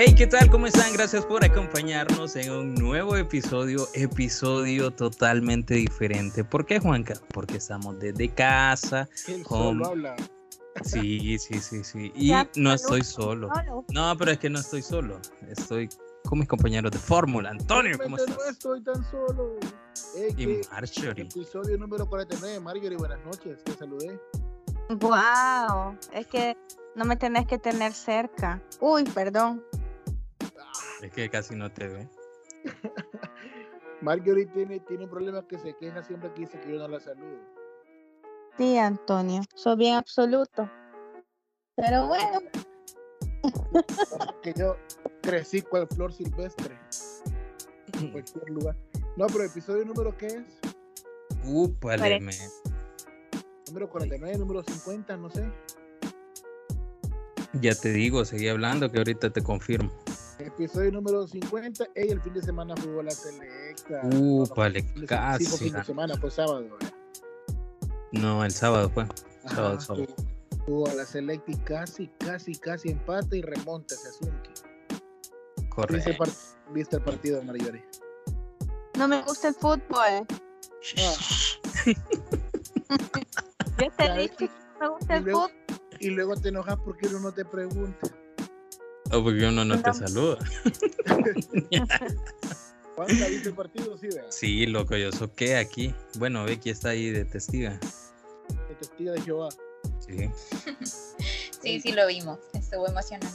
Hey, ¿qué tal? ¿Cómo están? Gracias por acompañarnos en un nuevo episodio, episodio totalmente diferente. ¿Por qué, Juanca? Porque estamos desde casa. El con- solo habla. Sí, sí, sí, sí. Y Ya, no estoy solo. Solo. No, pero es que no estoy solo. Estoy con mis compañeros de fórmula. Antonio, ¿cómo estás? No estoy tan solo. Y ¿qué? Marjorie. Episodio número 49. Marjorie, buenas noches. Te saludé. Wow, es que no me tenés que tener cerca. Uy, perdón. Es que casi no te ve. Marjorie tiene, tiene un problema que se queja siempre que dice que yo no la saludo. Sí, Antonio, soy bien absoluto. Pero bueno, Que yo crecí cual flor silvestre en cualquier lugar. No, pero episodio número ¿qué es? Úpale, me. Número 49, número 50, no sé. Ya te digo, seguí hablando que ahorita te confirmo. Episodio número 50. Ey, el fin de semana jugó la selecta. Fin de- casi. Sí, fin de semana, fue sábado. ¿eh? No, el sábado fue. Ajá, Sábado, sábado. jugó- a la selecta y casi, casi, casi empate y remonta ese asunto. ¿Viste el, Correcto. viste el partido, Marjorie? no me gusta el fútbol. Yo te dije que no me gusta y el luego- fútbol. Y luego te enojas porque uno no te pregunta. O porque uno no te saluda. ¿Cuándo viste el partido? Sí. Sí, loco, yo soqué aquí. Bueno, Becky está ahí de testiga. De testigo de Jehová. Sí. Sí, sí lo vimos. Estuvo emocionante.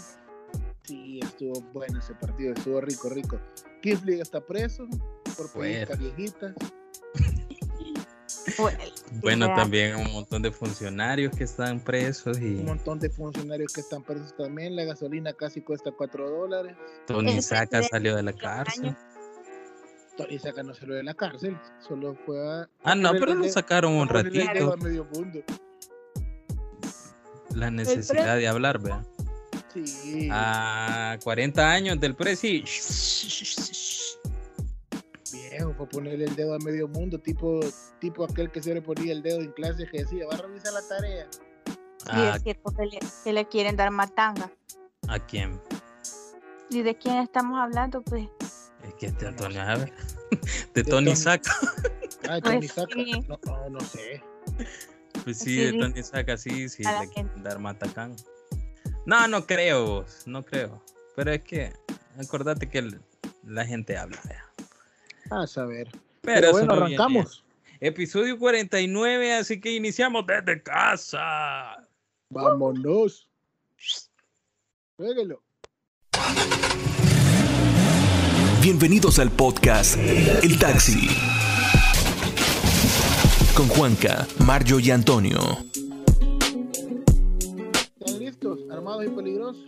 Sí, estuvo bueno ese partido, estuvo rico, rico. Kifling está preso por Bueno. pellizcas viejitas. Bueno, Bueno, también un montón de funcionarios que están presos y Un montón de funcionarios que están presos también. La gasolina casi cuesta 4 dólares. Tony Saca salió de la cárcel. Tony Saca no salió de la cárcel, solo fue a. Ah, no, pero lo sacaron un ratito. a medio mundo. La necesidad de hablar, vea. Sí. A 40 años del presi. Viejo, fue ponerle el dedo a medio mundo, tipo, tipo aquel que se le ponía el dedo en clase que decía, va a revisar la tarea. Sí, ¿A, es cierto que le, que le quieren dar matanga. ¿A quién? ¿Y de quién estamos hablando? Pues Es que este Antonio, a ver. De De Tony. Saca. Ah, Pues Tony Saca. sí. No, no, no sé. Pues sí, Sí, de Tony Saca, sí, sí, le quieren dar matacán. No, no creo, no creo. Pero es que, acordate que el- la gente habla, vea. A saber. Pero, bueno, no viene. arrancamos. Episodio 49, así que iniciamos desde casa. Vámonos. Pégalo. Bienvenidos al podcast El Taxi. Con Juanca, Mario y Antonio. ¿Están listos? ¿Armados y peligrosos?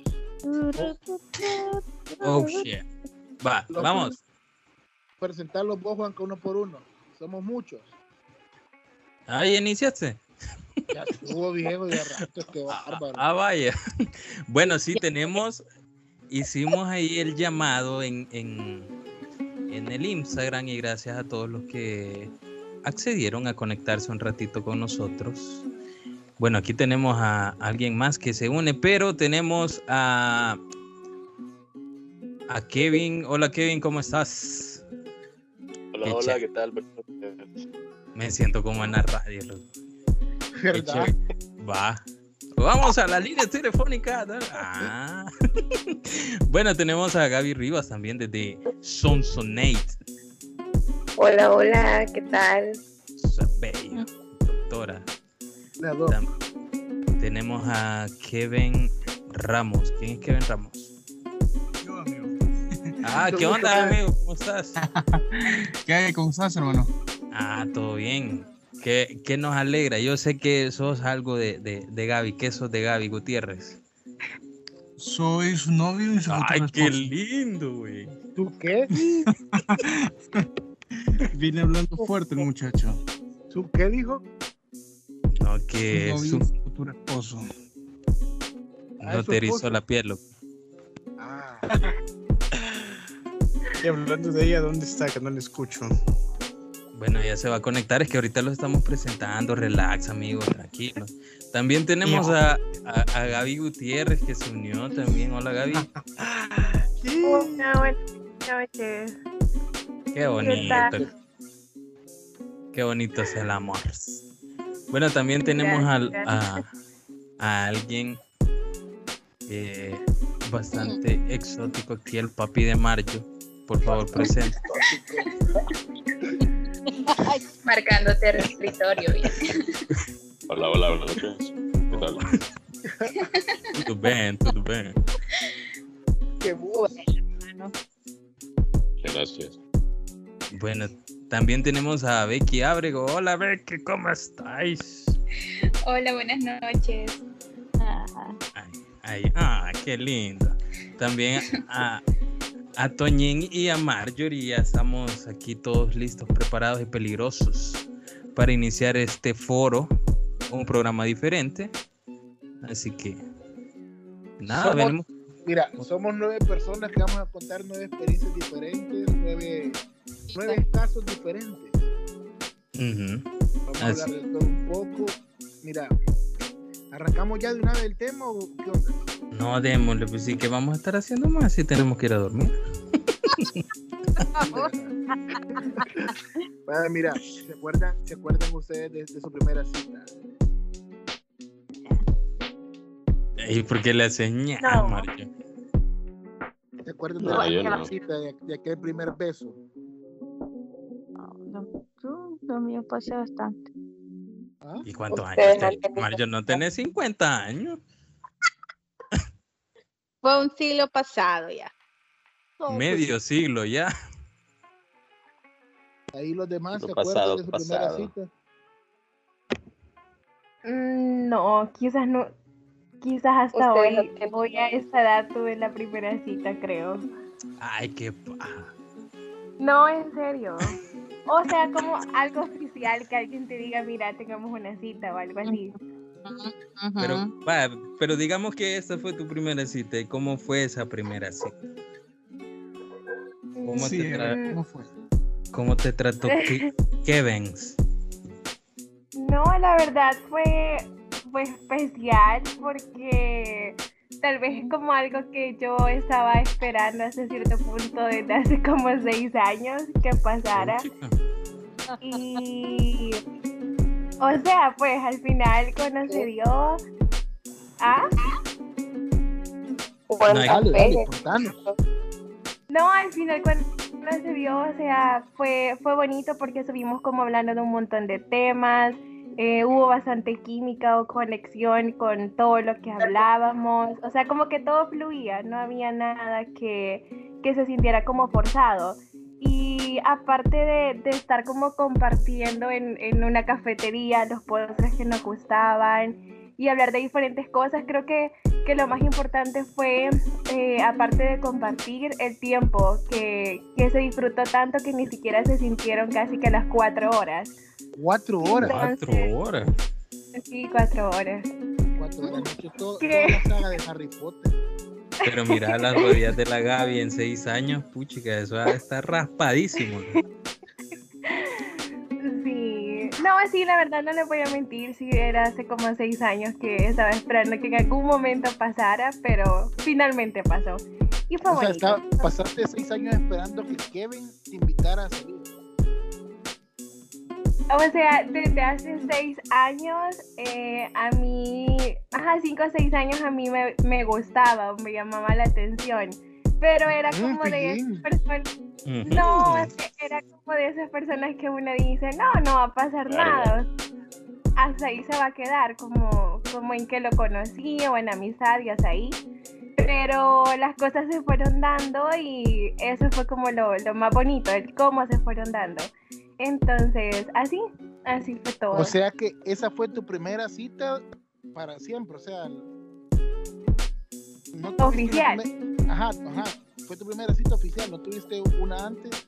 Oh, shit. Va, vamos. Presentarlos vos, Juanca, uno por uno. Somos muchos. Ahí iniciaste. Ya estuvo viejo de rato, qué bárbaro. Ah, vaya. Bueno, sí, tenemos, hicimos ahí el llamado en, en, en el Instagram y gracias a todos los que accedieron a conectarse un ratito con nosotros. Bueno, aquí tenemos a alguien más que se une, pero tenemos a, a Kevin. Hola Kevin, ¿cómo estás? Hola, Qué hola, chévere. ¿qué tal? Me siento como en la radio. loco. Va. Vamos a la línea telefónica. Ah. bueno, tenemos a Gaby Rivas también desde Sonsonate. Hola, hola, ¿qué tal? Bello, doctora. Tenemos a Kevin Ramos. ¿Quién es Kevin Ramos? Ah, ¿qué onda, amigo? ¿Cómo estás? ¿Qué hay? ¿Cómo estás, hermano? Ah, todo bien. ¿Qué, qué nos alegra? Yo sé que sos algo de, de, de Gaby. ¿Qué sos de Gaby Gutiérrez? Soy su novio y su Ay, futuro qué lindo, güey. ¿Tú qué? Viene hablando fuerte el muchacho. ¿Tú qué dijo? No, Su que novio su- y su futuro esposo. Ah, no su te erizó la piel, loco. Ah, Y hablando de ella, ¿dónde está? Que no le escucho. Bueno, ya se va a conectar, es que ahorita lo estamos presentando, relax, amigo, tranquilo. También tenemos a, a, a Gaby Gutiérrez que se unió también. Hola, Gaby. Qué bonito. Qué bonito es el amor. Bueno, también tenemos al- a, a alguien eh, bastante exótico aquí, el papi de Mario. Por favor, presente. Marcando territorio. bien. Hola, hola, buenas noches. ¿Qué tal? Tudo bem, tudo bem. Qué voz. Gracias. Bueno, también tenemos a Becky Ábrego. Hola Becky, ¿cómo estáis? Hola, buenas noches. Ay, ay, ah, qué lindo. También a, a Toñín y a Marjorie. Ya estamos aquí todos listos, preparados y peligrosos para iniciar este foro, un programa diferente. Así que, nada, Somos- venimos. Mira, somos nueve personas que vamos a contar nueve experiencias diferentes, nueve, nueve casos diferentes. Ujú. Vamos a Así. hablar de todo un poco. Mira, ¿arrancamos ya de una vez el tema o qué onda? No, démosle, pues sí, que vamos a estar haciendo más si tenemos que ir a dormir. Bueno, mira, ¿se acuerdan, ¿se acuerdan ustedes de, de su primera cita? ¿Y por qué le No. Mario? ¿Se acuerdan de la yo primera no. cita, de, de aquel primer beso? No, yo- lo mío pasé bastante. ¿Y cuántos años no Mario, no tenés 50 años. Fue un siglo pasado ya. No, pues, Medio siglo ya. ahí los demás se Lo acuerdan pasado, de su pasado. primera cita. Mm, No, quizás no. Quizás hasta Ustedes no hoy tienen- voy a esa edad tuve la primera cita, creo. Ay, qué. No, en serio. O sea, como algo oficial que alguien te diga, mira, tengamos una cita o algo así. Pero, pero digamos que esta fue tu primera cita. ¿Y cómo fue esa primera cita? ¿Cómo, Sí, te, tra- ¿cómo fue? cómo te trató Ke- Kevins? No, la verdad fue, fue especial porque tal vez es como algo que yo estaba esperando hasta cierto punto desde hace como seis años que pasara. Y, o sea, pues al final cuando se dio, ¿ah? Dale, contanos. No, al final cuando se vio, o sea, fue, fue bonito porque estuvimos como hablando de un montón de temas, eh, hubo bastante química o conexión con todo lo que hablábamos, o sea, como que todo fluía, no había nada que, que se sintiera como forzado. Y aparte de, de estar como compartiendo en, en una cafetería los postres que nos gustaban y hablar de diferentes cosas, creo que, que lo más importante fue eh, aparte de compartir el tiempo que, que se disfrutó tanto que ni siquiera se sintieron casi que las cuatro horas. Cuatro horas. Cuatro horas. Sí, cuatro horas. Cuatro horas. La saga de Harry Potter. Pero mira las rodillas de la Gaby en seis años, puchica, eso estar raspadísimo. ¿No? Sí. La verdad no le voy a mentir, sí, era hace como seis años que estaba esperando que en algún momento pasara, pero finalmente pasó. Y fue O sea, bonito. está- pasaste seis años esperando que Kevin te invitara a salir. O sea, desde hace seis años, eh, a mí, ajá, cinco o seis años a mí me, me gustaba, me llamaba la atención. Pero era Mm, como de esas personas, no, es que era como de esas personas que uno dice, no, no va a pasar Claro. nada. Hasta ahí se va a quedar, como, como en que lo conocí o en amistad y hasta ahí. Pero las cosas se fueron dando y eso fue como lo, lo más bonito, el cómo se fueron dando. Entonces, así, así fue todo. O sea que esa fue tu primera cita para siempre. O sea, no tuviste una Oficial. Ajá, ajá. Fue tu primera cita oficial. ¿No tuviste una antes?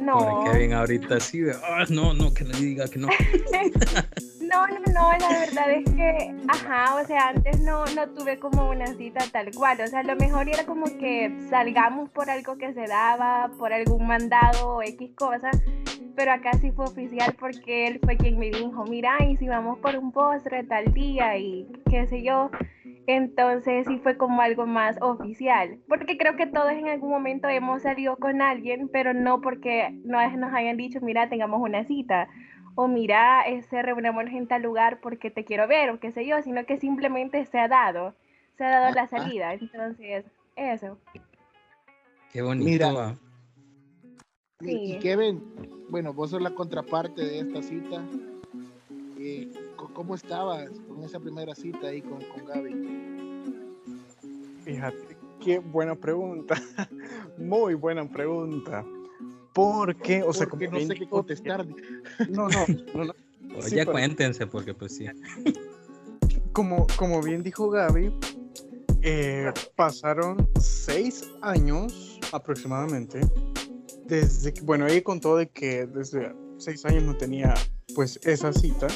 no, Pobre Kevin ahorita sí de, "Ah, no, no, que le diga que no. no, no, no, la verdad es que, ajá, o sea, antes no, no tuve como una cita tal cual, o sea, lo mejor era como que salgamos por algo que se daba, por algún mandado o X cosa, pero acá sí fue oficial porque él fue quien me dijo, mira, y si vamos por un postre tal día y qué sé yo, Entonces sí fue como algo más oficial, porque creo que todos en algún momento hemos salido con alguien, pero no porque no nos hayan dicho, mira, tengamos una cita, o mira, este, reunámonos en tal lugar porque te quiero ver, o qué sé yo, sino que simplemente se ha dado, se ha dado la Ajá. salida. Entonces, eso. Qué bonito. Mira. va. Y. Kevin, bueno, vos sos la contraparte de esta cita. Eh, ¿Cómo estabas con esa primera cita ahí con, con Gaby? Fíjate, qué buena pregunta. Muy buena pregunta. Porque, o sea, Porque como no sé qué contestar. No, no, no, no. Oye, Sí, pero- cuéntense, porque pues sí. Como, como bien dijo Gaby, eh, pasaron seis años aproximadamente desde que, bueno, ella contó de que desde seis años no tenía pues esa cita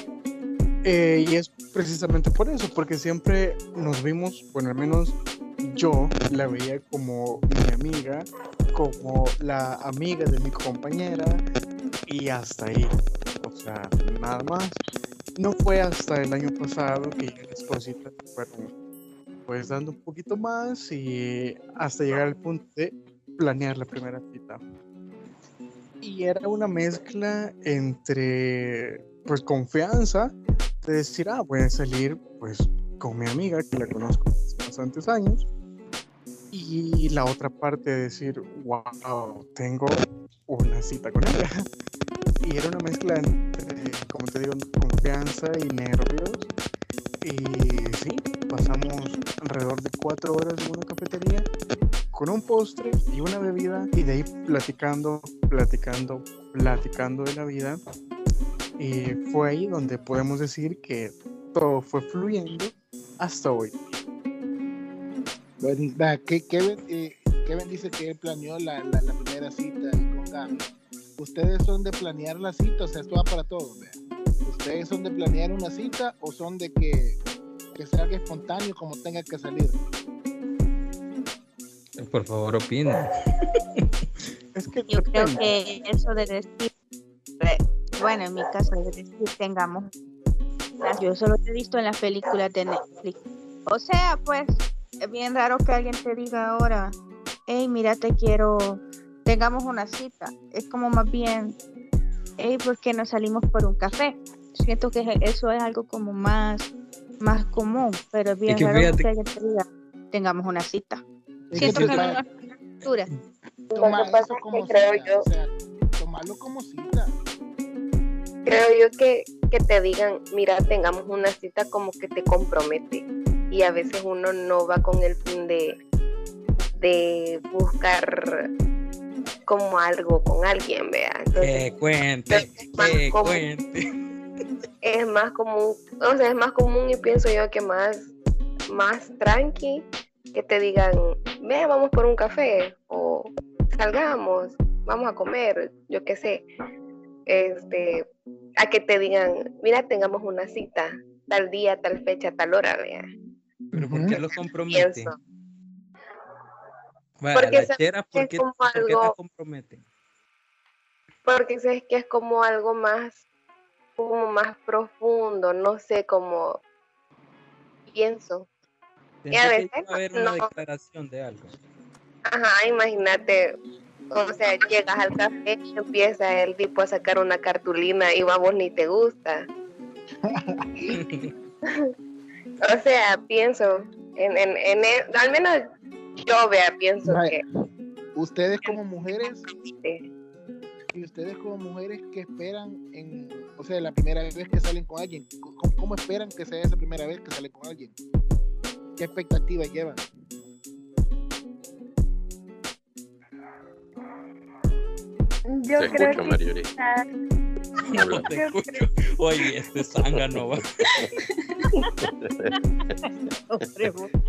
eh, y es precisamente por eso, porque siempre nos vimos, bueno, al menos yo la veía como mi amiga, como la amiga de mi compañera y hasta ahí, o sea, nada más. No fue hasta el año pasado que ya las cositas fueron pues dando un poquito más y hasta llegar al punto de planear la primera cita. Y era una mezcla entre pues confianza, de decir, ah, voy a salir pues con mi amiga que la conozco hace bastantes años. Y la otra parte de decir, wow, tengo una cita con ella. Y era una mezcla entre, como te digo, confianza y nervios. Y sí, pasamos alrededor de cuatro horas en una cafetería con un postre y una bebida y de ahí platicando, platicando, platicando de la vida. Y fue ahí donde podemos decir que todo fue fluyendo hasta hoy. Bueno, que- Kevin, eh, Kevin dice que él planeó la, la, la primera cita con Gaby. Ustedes son de planear la cita, o sea, esto va para todos. ¿Ustedes son de planear una cita o son de que, que salga espontáneo como tenga que salir? Por favor, opina. Es que Yo creo que eso de decir, bueno, en mi caso, tengamos, yo solo he visto en las películas de Netflix. O sea, pues, es bien raro que alguien te diga ahora, hey, mira, te quiero, tengamos una cita. Es como más bien, hey, ¿por qué no salimos por un café? Siento que eso es algo como más, más común, pero es bien que raro fíjate- que alguien te diga, tengamos una cita. Es Siento que que no es una cultura. toma Lo que pasa eso es como o sea, tomarlo como cita. Creo yo que, que te digan, mira, tengamos una cita como que te compromete. Y a veces uno no va con el fin de, de buscar como algo con alguien, vea. Entonces Que cuente, más que como- cuente. es más común, o sea, es más común y pienso yo que más, más tranqui que te digan, ve, vamos por un café o salgamos, vamos a comer, yo qué sé. Este, a que te digan, mira, tengamos una cita, tal día, tal fecha, tal hora, vea. Pero ¿por qué los compromete? Pienso. Vaya, Porque la sabes chera, que ¿por es qué, como por qué te algo-? Porque sé que es como algo más, como más profundo, no sé cómo pienso. Pensé a que veces, iba a haber una no. declaración de algo. Ajá, imagínate, o sea, llegas al café y empieza el tipo a sacar una cartulina y vamos ni te gusta. O sea, pienso, en, en, en el- al menos yo vea, pienso que Ustedes como mujeres, y ustedes como mujeres que esperan en, o sea, la primera vez que salen con alguien, ¿cómo, cómo esperan que sea esa primera vez que salen con alguien? ¿Qué expectativas llevan? Yo Te creo escucho, que Habla. Te escucho. Oye, este zángano va.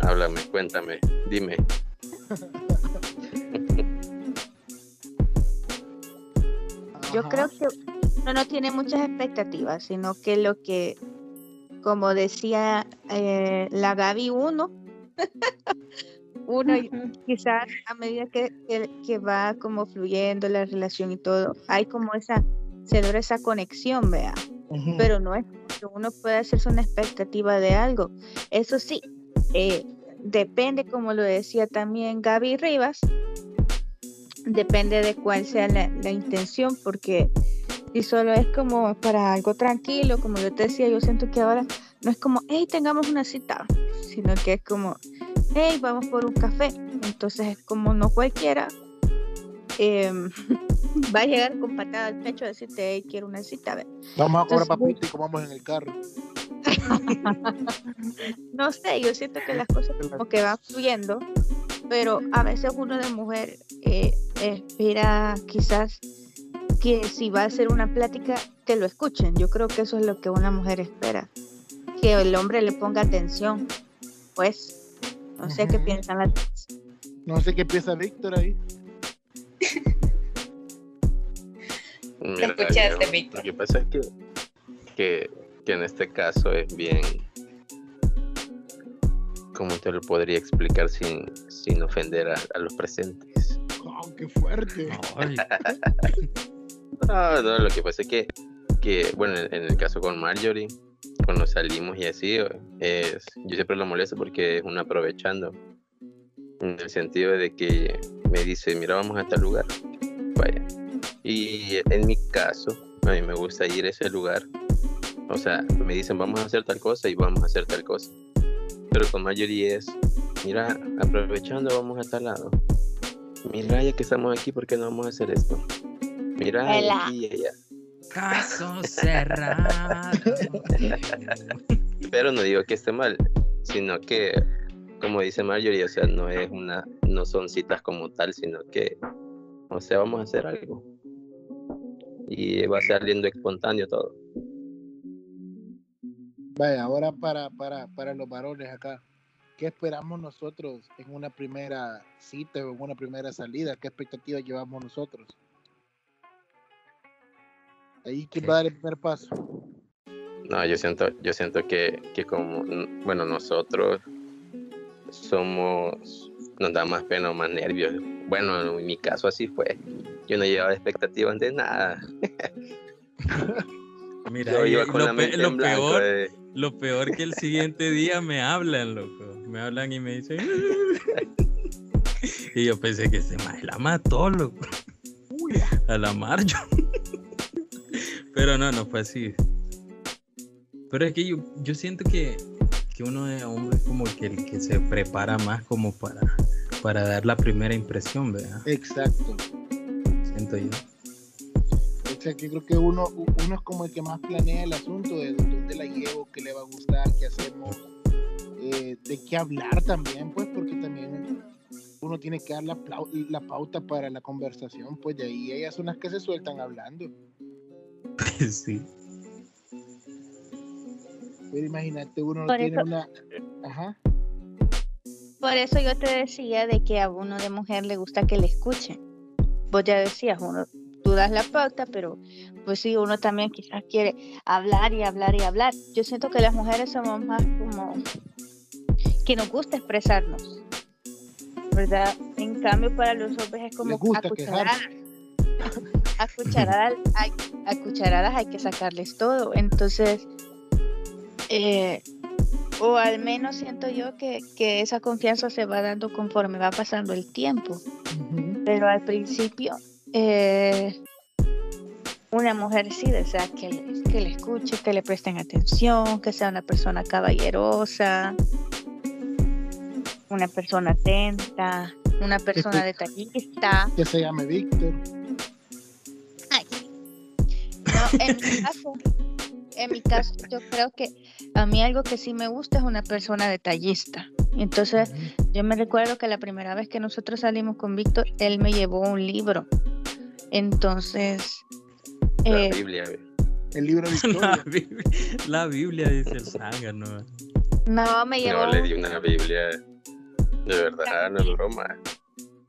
Háblame, cuéntame, dime. Yo Ajá. creo que uno no tiene muchas expectativas, sino que lo que, como decía eh, la Gaby, uno, uno y- quizás a medida que, que, que va como fluyendo la relación y todo, hay como esa, se logra esa conexión, vea, pero no es que uno puede hacerse una expectativa de algo. Eso sí, eh, depende, como lo decía también Gaby Rivas, depende de cuál sea la, la intención, porque si solo es como para algo tranquilo, como yo te decía, yo siento que ahora no es como, hey, tengamos una cita, sino que es como, hey, vamos por un café. Entonces es como no cualquiera em, va a llegar con patada al pecho a decirte, hey, quiero una cita. Vamos a Entonces, papita y comamos en el carro. no sé, yo siento que las cosas como que van fluyendo, pero a veces uno de mujer eh, espera quizás que si va a hacer una plática, que lo escuchen. Yo creo que eso es lo que una mujer espera, que el hombre le ponga atención. Pues, no sé qué Ujú. piensan las No sé qué piensa Víctor ahí. Mira, escuchaste, Víctor. Lo que pasa es que, que, que en este caso es bien. ¿Cómo te lo podría explicar sin, sin ofender a, a los presentes? Oh, qué fuerte. No, no, lo que pasa es que, que bueno, en, en el caso con Marjorie, cuando salimos y así, es, yo siempre lo molesto porque es un aprovechando. En el sentido de que me dice, mira, vamos a tal lugar. Vaya. Y en mi caso, a mí me gusta ir a ese lugar. O sea, me dicen, vamos a hacer tal cosa y vamos a hacer tal cosa. Pero con Marjorie es, mira, aprovechando, vamos a tal lado. Mira, ya que estamos aquí, ¿por qué no vamos a hacer esto? Mira, Hola. aquí y allá. Caso cerrado. Pero no digo que esté mal, sino que, como dice Marjorie, o sea, no es una, no son citas como tal, sino que, o sea, vamos a hacer algo. Y va saliendo espontáneo todo. Vaya, ahora para, para, para los varones acá. ¿Qué esperamos nosotros en una primera cita o en una primera salida? ¿Qué expectativas llevamos nosotros? Ahí, ¿quién va a dar el primer paso? No, yo siento, yo siento que, que como, bueno, nosotros somos, nos da más pena o más nervios. Bueno, en mi caso así fue. Yo no llevaba expectativas de nada. Mira, Yo iba con lo, la pe- mente lo en blanco. peor, eh. lo peor que el siguiente día me hablan, loco. Me hablan y me dicen. y yo pensé que se la mató, loco. A la Marjo. Pero no, no fue así. Pero es que yo, yo siento que, que uno de hombre es como que el que se prepara más como para, para dar la primera impresión, ¿verdad? Exacto. Siento yo. O sea, que creo que uno, uno es como el que más planea el asunto de dónde la llevo, qué le va a gustar, qué hacemos, eh, de qué hablar también, pues, porque también uno tiene que dar la, la pauta para la conversación, pues de ahí ellas son las que se sueltan hablando. sí. Pero imagínate, uno no Por tiene eso- una... Ajá. Por eso yo te decía de que a uno de mujer le gusta que le escuchen. Vos ya decías, uno, tú das la pauta, pero pues sí, uno también quizás quiere hablar y hablar y hablar. Yo siento que las mujeres somos más como que nos gusta expresarnos, ¿verdad? En cambio, para los hombres es como Les gusta a cucharadas. A cucharadas, hay, a cucharadas hay que sacarles todo. Entonces, eh, o al menos siento yo que, que esa confianza se va dando conforme va pasando el tiempo. Pero al principio, eh, una mujer sí desea que le, que le escuche, que le presten atención, que sea una persona caballerosa, una persona atenta, una persona detallista. Que se llame Víctor. No, en mi caso, en mi caso, yo creo que a mí algo que sí me gusta es una persona detallista. Entonces, yo me recuerdo que la primera vez que nosotros salimos con Víctor, él me llevó un libro. Entonces, La eh, Biblia. El libro de La. Biblia, la Biblia dice el zángano. no, me llevó No, le di una Biblia. De verdad, no es broma.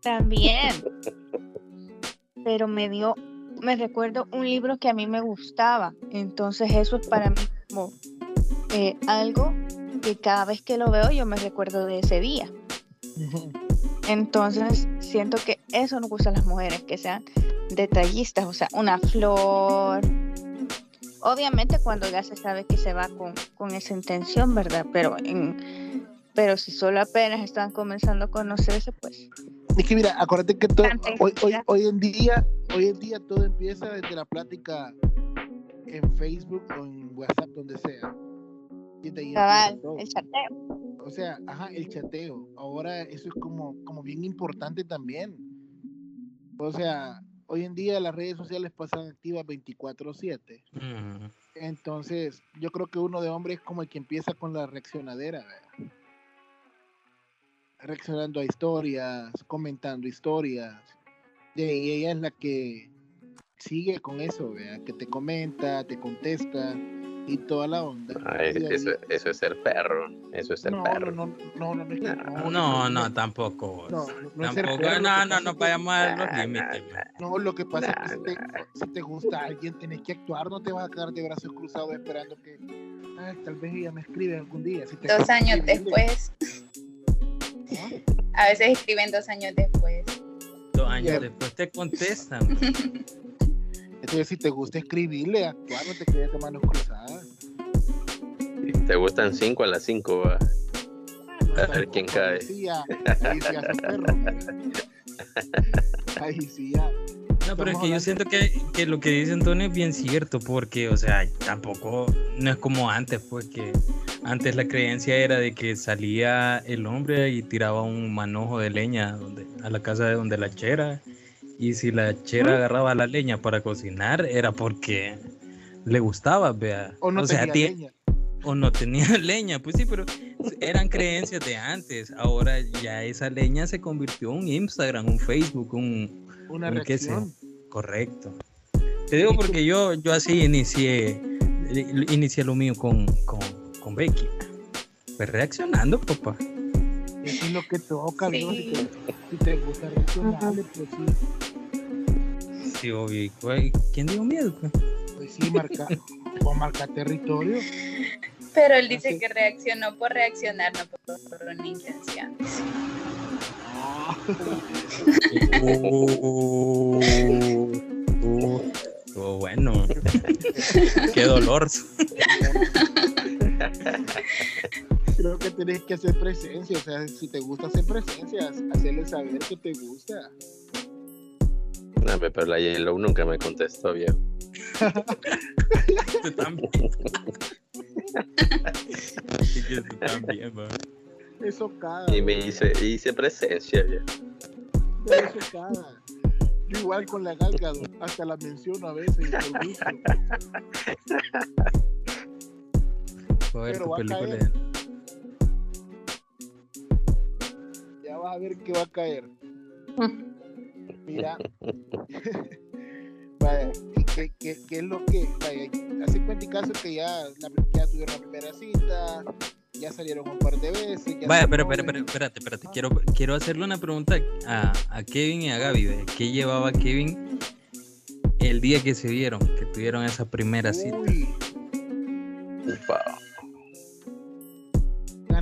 también. Pero me dio, me recuerdo un libro que a mí me gustaba. Entonces, eso es para mí como eh, algo que cada vez que lo veo yo me recuerdo de ese día. Entonces, siento que eso nos gusta a las mujeres, que sean detallistas, o sea, una flor. Obviamente cuando ya se sabe que se va con, con esa intención, ¿verdad? Pero en, Pero si solo apenas están comenzando a conocerse, pues. Es que mira, acuérdate que todo, hoy, hoy, intensidad. hoy en día, hoy en día todo empieza desde la plática en Facebook o en WhatsApp, donde sea. Y Cabal, el chateo. O sea, ajá, el chateo. Ahora eso es como, como bien importante también. O sea, hoy en día las redes sociales pasan activas 24/7. Mm. Entonces, yo creo que uno de hombre es como el que empieza con la reaccionadera, ¿verdad? Reaccionando a historias, comentando historias. Y ella es la que sigue con eso, ¿verdad? que te comenta, te contesta y toda la onda. Y de ahí- eso, eso es ser perro. Eso es ser no, perro. no, no, no, no, no, no, No, no, tampoco. no, no Tampoco, perro, lo no, que no, pasa no vayamos a los límites. No, lo que pasa Nah, es que si te, si te gusta alguien, tenés que actuar, no te vas a quedar de brazos cruzados esperando que "Ay, tal vez ella me escribe algún día. Si te Dos años escribirle, después. A veces escriben dos años después. Dos años después te contestan. Entonces, si te gusta escribirle, actuar, no te quedes de manos cruzadas. Te gustan cinco a las cinco, va. A ver quién cae. Ahí sí ya, ahí sí ya sos perro. Ahí sí ya. No, pero es que yo siento que, que lo que dice Antonio es bien cierto, porque, o sea, tampoco, no es como antes, pues que antes la creencia era de que salía el hombre y tiraba un manojo de leña donde, a la casa de donde la chera, y si la chera agarraba la leña para cocinar, era porque le gustaba, vea. O no sea, tenía leña. o no tenía leña, pues sí, pero eran creencias de antes. Ahora ya esa leña se convirtió en un Instagram, un Facebook, un, Una reacción. Correcto. Te digo porque yo, yo así inicié, inicié lo mío con, con, con Becky. Pues reaccionando, papá. Eso es lo que toca, amigo. Si te, si te gusta reaccionarle, pues sí. Sí, obvio. ¿Y cuál- ¿Quién dijo miedo? pues? Pues sí, marca, o marca territorio. Pero él dice Así. que reaccionó por reaccionar, no por, por una intención. Uh, uh, estuvo bueno. Qué dolor. Creo que tenés que hacer presencia. O sea, si te gusta hacer presencia, hacerle saber que te gusta. No, pe- pero la Yellow nunca me contestó, viejo. Tú también. Tú también. Eso cada. Y me hice, hice presencia, viejo. Eso cada. Yo igual con la galga, hasta la menciono a veces. por gusto. Ver Pero va a caer. Ya vas a ver que va a caer. Mira. Vaya, ¿y ¿qué, qué, qué es lo que? Vaya, hace cuenta y caso que ya, la, ya tuvieron la primera cita, ya salieron un par de veces. ya Vaya, pero, pero, pero, espérate, espérate. Quiero, quiero hacerle una pregunta a, a Kevin y a Gaby. ¿ve? ¿Qué llevaba Kevin el día que se vieron? Que tuvieron esa primera cita. Uy,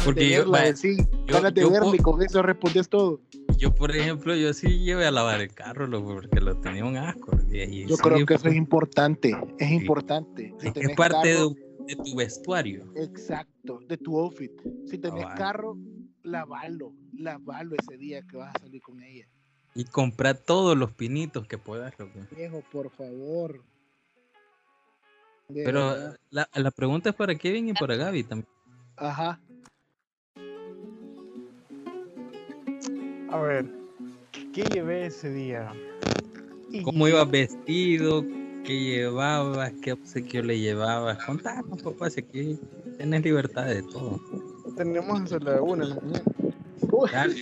Porque yo- verla, vaya, sí, yo- yo y con eso respondes todo. Yo, por ejemplo, yo sí llevé a lavar el carro loco, porque lo tenía un asco. y- y Yo sí, creo que eso es importante, es importante. Si es parte de tu vestuario. Exacto, de tu outfit. Si tenés vale. carro, lavalo, lavalo ese día que vas a salir con ella. Y comprar todos los pinitos que puedas, loco. Viejo, por favor. De Pero la, la pregunta es para Kevin y para Gaby también. Ajá. A ver, ¿qué llevé ese día? ¿Cómo ibas vestido? ¿Qué llevabas? ¿Qué obsequio le llevabas? Contanos, papá, si aquí tienes libertad de todo. Tenemos hasta la una de la mañana.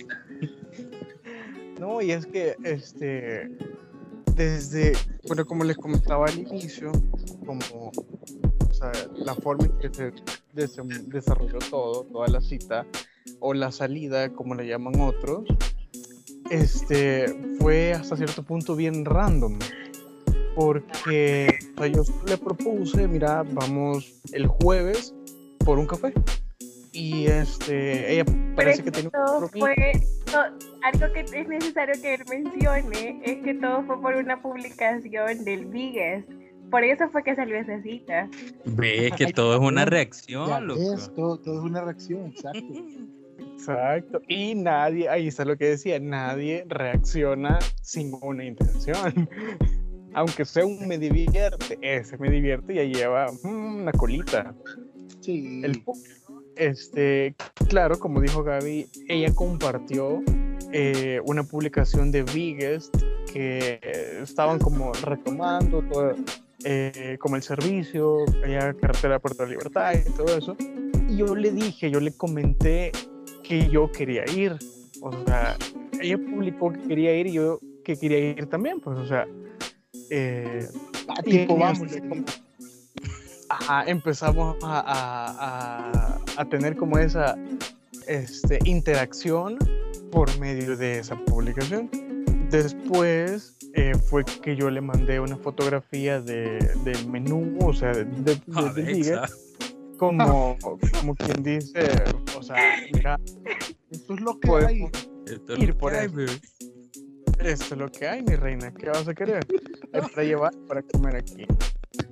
No, y es que, este, desde, bueno, como les comentaba al inicio, como, o sea, la forma en que se desarrolló todo, toda la cita, o la salida, como le llaman otros, este, fue hasta cierto punto bien random. Porque o sea, yo le propuse, mira, vamos el jueves por un café. Y este, ella parece que tiene un fue, to- algo que es necesario que él mencione es que todo fue por una publicación del Biggest. Por eso fue que salió esa cita. Ves que todo es una ya reacción, loco. ves, todo, todo es una reacción, exacto. Exacto. Y nadie, ahí está lo que decía, nadie reacciona sin una intención. Aunque sea un me divierte, ese me divierte ya lleva mm, una colita. Sí. El este, claro, como dijo Gaby, ella compartió eh, una publicación de Biggest que estaban como retomando todo, eh, como el servicio, allá carretera de Puerto Libertad y todo eso. Y yo le dije, yo le comenté que yo quería ir. O sea, ella publicó que quería ir y yo que quería ir también, pues, o sea. eh, Ah, tipo, vamos. Ajá, empezamos a, a- a- a tener como esa este, interacción por medio de esa publicación. Después eh, fue que yo le mandé una fotografía de, del menú, o sea, de, de- de-. Bigger, como, como quien dice, o sea, mira, Esto es lo que hay. podemos Esto es ir lo por que hay, bebé. Esto es lo que hay, mi reina. ¿Qué vas a querer? Hay para llevar, para comer aquí.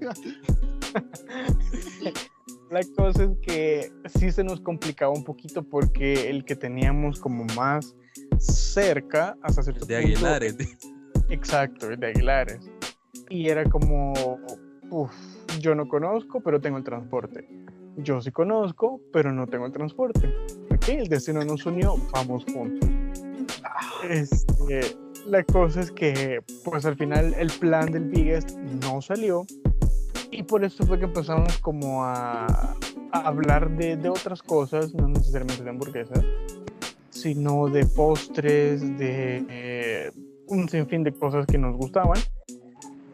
La cosa es que sí se nos complicaba un poquito porque el que teníamos como más cerca, hasta cierto De punto, Aguilares. Exacto, de Aguilares. Y era como, uff, yo no conozco, pero tengo el transporte. Yo sí conozco, pero no tengo el transporte. Ok, el destino nos unió, vamos juntos. Este, la cosa es que, pues al final el plan del Biggest no salió. Y por eso fue que empezamos como a, a hablar de, de otras cosas, no necesariamente de hamburguesas, sino de postres, de eh, un sinfín de cosas que nos gustaban.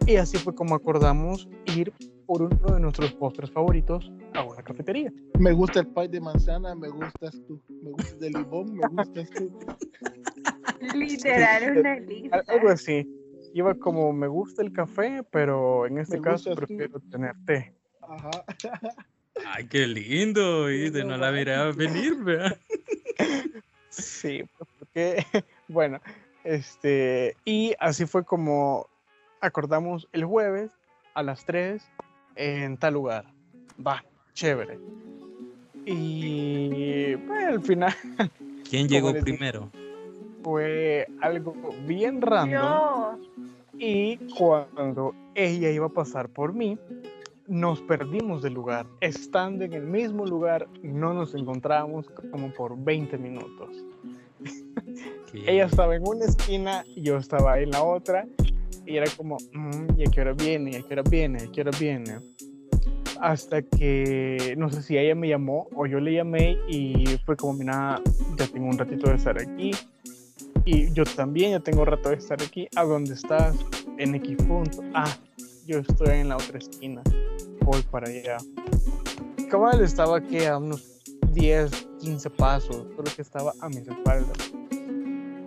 Y así fue como acordamos ir por uno de nuestros postres favoritos a una cafetería. Me gusta el pie de manzana, me gustas tú. Me gusta el de limón, me gustas tú. Literal, una lista. Al- Algo así. Iba como, me gusta el café, pero en este Me caso gustas tú. prefiero tener té. Ajá. Ay, qué lindo, ¿viste? No la miraba venir, ¿verdad? Sí, pues, porque, bueno, este, y así fue como acordamos el jueves a las 3 en tal lugar. Va, chévere. Y pues, al final ¿Quién llegó dije. Fue algo bien random. Yo. Y cuando ella iba a pasar por mí, nos perdimos del lugar. Estando en el mismo lugar, no nos encontramos como por 20 minutos. Ella estaba en una esquina y yo estaba en la otra. Y era como, "Mm, ¿y a qué hora viene? ¿Y a qué hora viene? ¿Y a qué hora viene? Hasta que, no sé si ella me llamó o yo le llamé y fue como, mira, ya tengo un ratito de estar aquí. Y yo también ya tengo rato de estar aquí. ¿A dónde estás? En X punto. Ah, yo estoy en la otra esquina. Voy para allá. Cabal estaba aquí a unos 10, 15 pasos, solo que estaba a mis espaldas.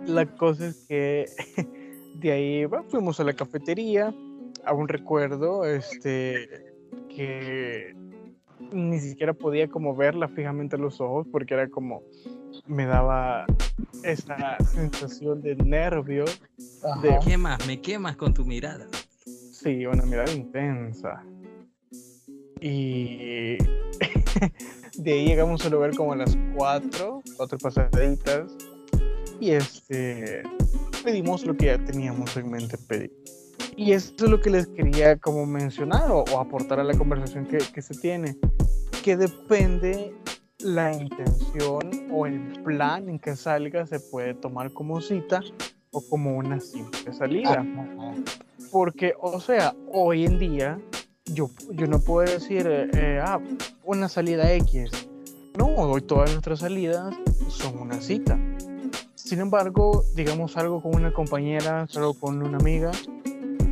La cosa es que de ahí va, fuimos a la cafetería. Aún recuerdo este, que ni siquiera podía como verla fijamente a los ojos porque era como me daba esa sensación de nervio, de Me quemas, me quemas con tu mirada. Sí, una mirada intensa. Y de ahí llegamos al lugar como a las 4, cuatro pasaditas. Y este pedimos lo que ya teníamos en mente pedir. Y eso es lo que les quería como mencionar o, o aportar a la conversación que, que se tiene. Que depende la intención o el plan en que salga se puede tomar como cita o como una simple salida. Porque, o sea, hoy en día yo, yo no puedo decir, eh, eh, ah, una salida X. No, hoy todas nuestras salidas son una cita. Sin embargo, digamos algo con una compañera, algo con una amiga,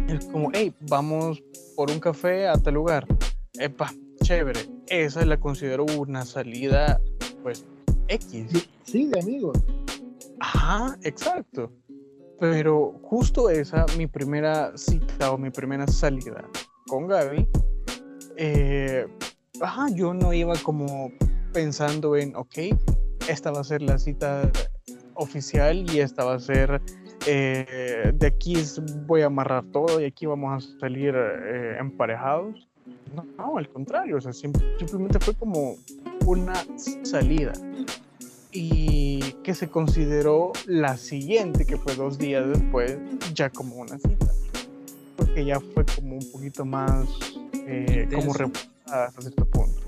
es como, hey, vamos por un café a tal lugar. Epa, chévere. Esa la considero una salida, pues, X. Sí, de amigos. Ajá, exacto. Pero justo esa, mi primera cita o mi primera salida con Gaby, eh, ajá, yo no iba como pensando en, ok, esta va a ser la cita oficial y esta va a ser, eh, de aquí voy a amarrar todo y aquí vamos a salir eh, emparejados. No, no, al contrario, o sea, sim- simplemente fue como una salida. Y que se consideró la siguiente, que fue dos días después, ya como una cita. Porque ya fue como un poquito más, eh, como rebuscada hasta cierto punto.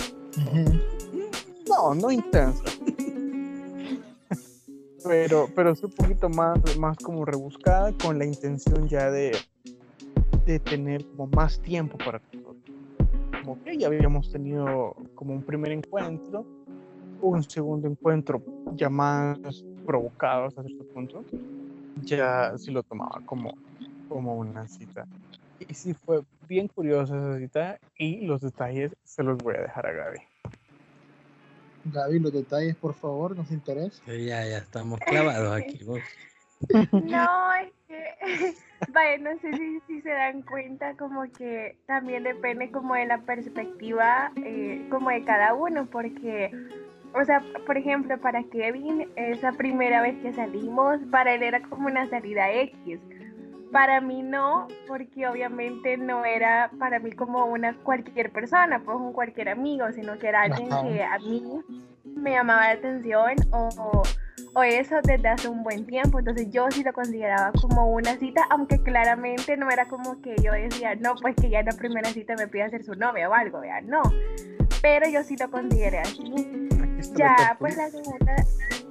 No, no intensa. pero, pero sí un poquito más, más como rebuscada con la intención ya de, de tener como más tiempo para nosotros. Como que ya habíamos tenido como un primer encuentro, un segundo encuentro ya más provocado hasta cierto punto, ya sí lo tomaba como, como una cita. Y sí fue bien curiosa esa cita y los detalles se los voy a dejar a Gaby. Gaby, los detalles, por favor, nos interesa. Sí, Ya, ya estamos clavados aquí. vos. No, es que, vaya, no sé si, si se dan cuenta como que también depende como de la perspectiva eh, como de cada uno, porque, o sea, por ejemplo, para Kevin, esa primera vez que salimos, para él era como una salida X. Para mí no, porque obviamente no era para mí como una cualquier persona, pues un cualquier amigo, sino que era alguien que a mí me llamaba la atención o, o eso desde hace un buen tiempo. Entonces yo sí lo consideraba como una cita, aunque claramente no era como que yo decía, no, pues que ya en la primera cita me pida ser su novia o algo, vea, no. Pero yo sí lo consideré así. Ya, pues la segunda,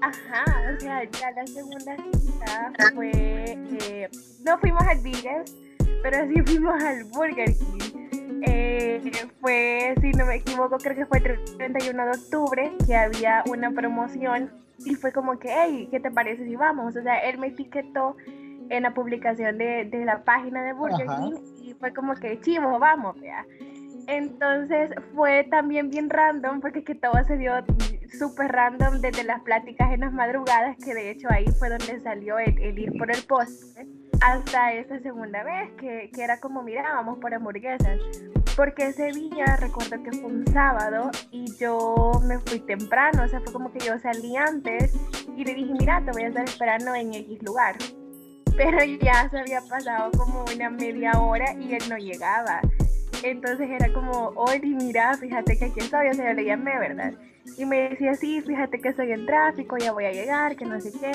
ajá, o sea, ya la segunda cita fue, eh, no fuimos al Vigas, pero sí fuimos al Burger King. Eh, fue, si no me equivoco, creo que fue el 31 de octubre que había una promoción y fue como que, hey, ¿qué te parece si vamos? O sea, él me etiquetó en la publicación de, de la página de Burger Ajá. King y fue como que, chivo, vamos, vea. Entonces fue también bien random porque que todo se dio súper random desde las pláticas en las madrugadas, que de hecho ahí fue donde salió el, el ir por el postre, hasta esa segunda vez, que, que era como, mira, vamos por hamburguesas. Porque ese día recuerdo que fue un sábado y yo me fui temprano, o sea, fue como que yo salí antes y le dije, mira, te voy a estar esperando en X lugar. Pero ya se había pasado como una media hora y él no llegaba. Entonces era como, oye, mira, fíjate que aquí estoy, o sea, yo le llamé, ¿verdad? Y me decía, sí, fíjate que estoy en tráfico, ya voy a llegar, que no sé qué.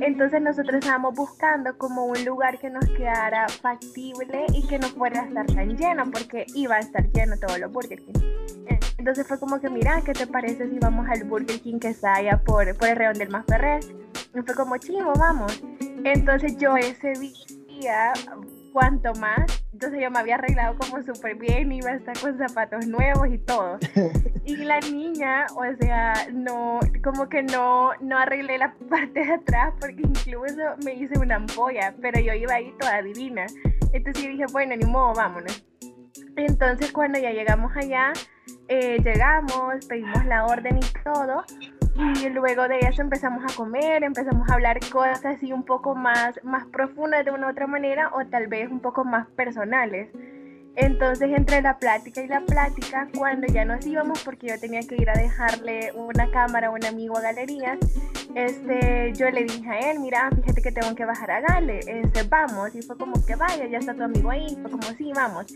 Entonces nosotros estábamos buscando como un lugar que nos quedara factible y que no fuera a estar tan lleno, porque iba a estar lleno todos los Burger King. Entonces fue como que, mira, ¿qué te parece si vamos al Burger King que está allá por, por el Reón del Masferrer? Y fue como, chivo, vamos. Entonces yo ese día, cuanto más, entonces yo me había arreglado como súper bien, iba a estar con zapatos nuevos y todo. Y la niña, o sea, no, como que no, no arreglé la parte de atrás porque incluso me hice una ampolla, pero yo iba ahí toda divina. Entonces yo dije, bueno, ni modo, vámonos. Entonces cuando ya llegamos allá, eh, llegamos, pedimos la orden y todo. Y luego de eso empezamos a comer, empezamos a hablar cosas así un poco más, más profundas de una u otra manera o tal vez un poco más personales. Entonces entre la plática y la plática, cuando ya nos íbamos, porque yo tenía que ir a dejarle una cámara a un amigo a galerías, este, yo le dije a él, mira, fíjate que tengo que bajar a Gale, este, vamos, y fue como que vaya, ya está tu amigo ahí, fue como sí, vamos.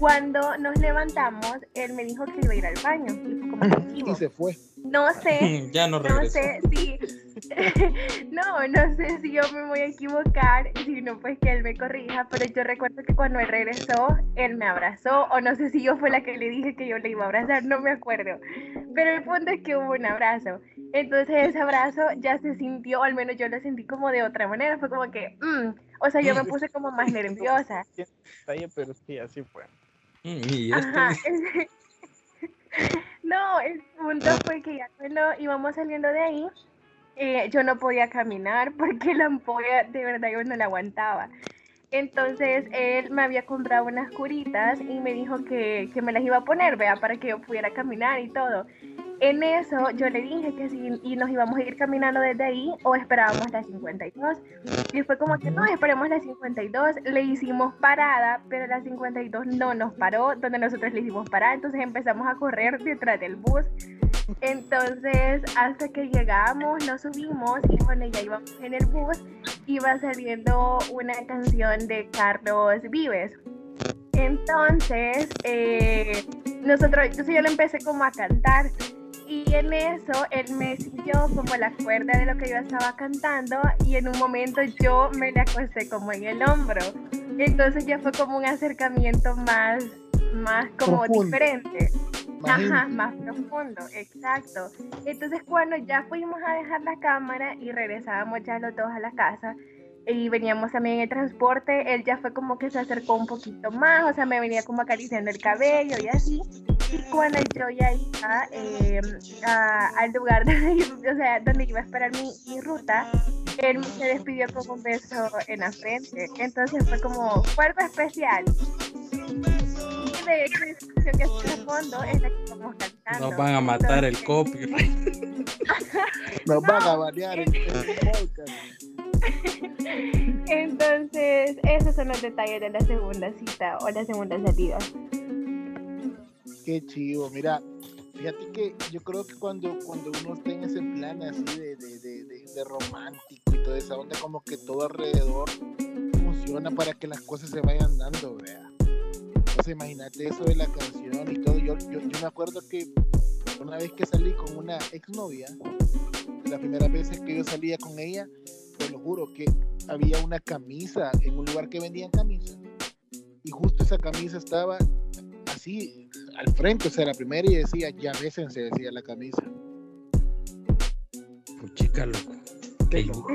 Cuando nos levantamos, él me dijo que iba a ir al baño, y fue como Y se fue. No sé, ya no no sé si, no, no sé si yo me voy a equivocar, si no pues que él me corrija, pero yo recuerdo que cuando él regresó, él me abrazó, o no sé si yo fue la que le dije que yo le iba a abrazar, no me acuerdo, pero el punto es que hubo un abrazo, entonces ese abrazo ya se sintió, al menos yo lo sentí como de otra manera, fue como que, mm, o sea, yo me puse como más nerviosa. Pero sí, así fue. Y Ajá. No, el punto fue que ya cuando íbamos saliendo de ahí, eh, yo no podía caminar porque la ampolla de verdad yo no la aguantaba. Entonces él me había comprado unas curitas y me dijo que, que me las iba a poner, vea, para que yo pudiera caminar y todo. En eso yo le dije que si y nos íbamos a ir caminando desde ahí o esperábamos las 52. Y fue como que no, esperemos las 52. Le hicimos parada, pero la 52 no nos paró, donde nosotros le hicimos parada. Entonces empezamos a correr detrás del bus. Entonces, hasta que llegamos, nos subimos y cuando ya íbamos en el bus, iba saliendo una canción de Carlos Vives. Entonces, eh, nosotros, entonces yo le empecé como a cantar Y en eso él me siguió como la cuerda de lo que yo estaba cantando y en un momento yo me le acosté como en el hombro. Entonces ya fue como un acercamiento más, más como Profundo. diferente. Más Ajá, más profundo, exacto. Entonces cuando ya fuimos a dejar la cámara y regresábamos ya los dos a la casa y veníamos también en el transporte, él ya fue como que se acercó un poquito más, o sea, me venía como acariciando el cabello y así. Y cuando yo ya iba eh, a- al lugar donde, o sea, donde iba a esperar mi, mi ruta, él se despidió con un beso en la frente. Entonces fue como, algo especial. Y de hecho, canción que está de fondo es la que estamos cantando. Nos van a matar el copyright. Nos van a banear el, el podcast. Entonces, esos son los detalles de la segunda cita o la segunda salida. Qué chivo, mira, fíjate que yo creo que cuando, cuando uno está en ese plan así de, de, de, romántico y toda esa onda, como que todo alrededor funciona para que las cosas se vayan dando. O sea, imagínate eso de la canción y todo. Yo, yo, yo me acuerdo que una vez que salí con una exnovia, las primeras veces que yo salía con ella, te lo juro que había una camisa en un lugar que vendían camisas. Y justo esa camisa estaba así al frente, o sea, la primera y decía, ya bésense, decía la camisa. Puchica, loco. Qué loco.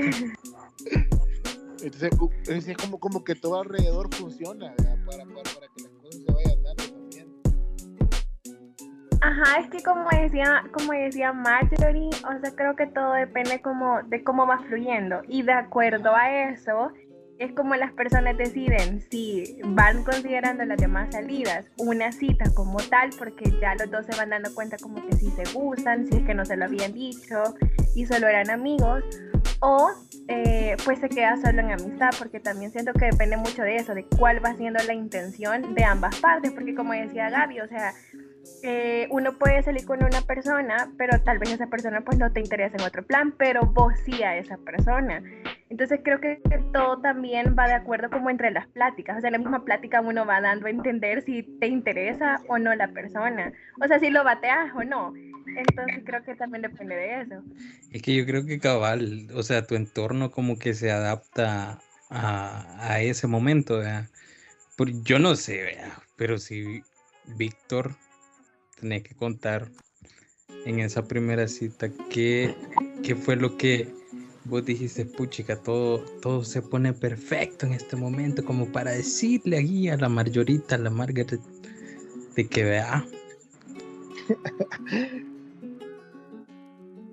Entonces, es como, como que todo alrededor funciona para, para, para que las cosas se vayan dando también. Ajá, es que como decía, como decía Marjorie, o sea, creo que todo depende como de cómo va fluyendo. Y de acuerdo a eso, es como las personas deciden si van considerando las demás salidas una cita como tal, porque ya los dos se van dando cuenta como que si se gustan, si es que no se lo habían dicho y solo eran amigos, o eh, pues se queda solo en amistad, porque también siento que depende mucho de eso, de cuál va siendo la intención de ambas partes, porque como decía Gaby, o sea, eh, uno puede salir con una persona, pero tal vez esa persona pues no te interesa en otro plan, pero vos sí a esa persona. Entonces creo que todo también va de acuerdo como entre las pláticas, o sea, la misma plática uno va dando a entender si te interesa o no la persona, o sea, si lo bateas o no. Entonces creo que también depende de eso. Es que yo creo que cabal, o sea, tu entorno como que se adapta a, a ese momento, ¿verdad? Yo no sé. Pero si Víctor tenés que contar en esa primera cita qué, qué fue lo que vos dijiste, puchica, todo, todo se pone perfecto en este momento, como para decirle aquí a la Margarita, a la Margaret, de que vea,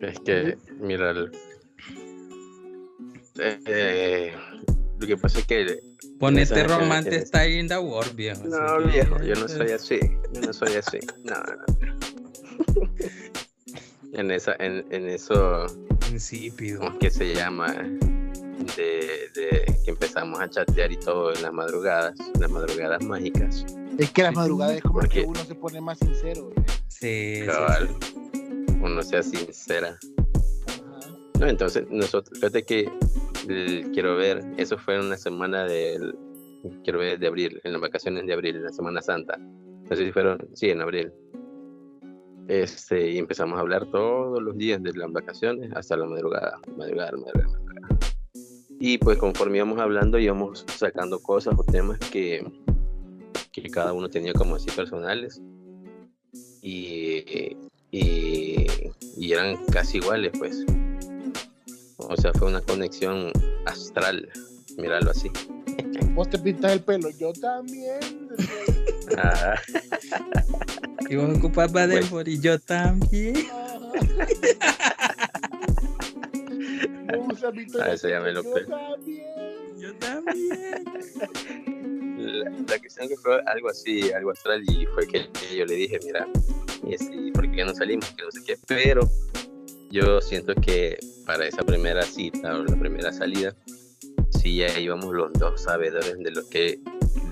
Es que, mira, el- eh, lo que pasa es que... ponete en- está in the world, viejo. No, viejo, yo no soy así, yo no soy así, no, no. En esa, en, en eso, Insípido. ¿cómo es que se llama? De, de que empezamos a chatear y todo en las madrugadas, en las madrugadas mágicas. Es que las madrugadas es como Porque- que uno se pone más sincero. ¿verdad? Sí, Cabal. sí. Uno sea sincera. Ajá. No, entonces nosotros, fíjate que el- quiero ver, eso fue en una semana del, quiero ver, de abril, en las vacaciones de abril, en la Semana Santa. No sé si fueron, sí, en abril. Este, y empezamos a hablar todos los días de las vacaciones hasta la madrugada, madrugada, madrugada, madrugada. Y pues conforme íbamos hablando, íbamos sacando cosas o temas que, que cada uno tenía como así personales. Y, y, y eran casi iguales, pues. O sea, fue una conexión astral, míralo así. Vos te pintas el pelo, yo también. Ah, Y vos ocupás Badenford y yo también. Mi Ah, ese ya me lo yo también. Yo también. la, la cuestión que fue algo así, algo astral, y fue que yo le dije, mira, y ¿por qué no salimos? Que no sé qué, pero yo siento que para esa primera cita o la primera salida, sí ya íbamos los dos sabedores de lo que,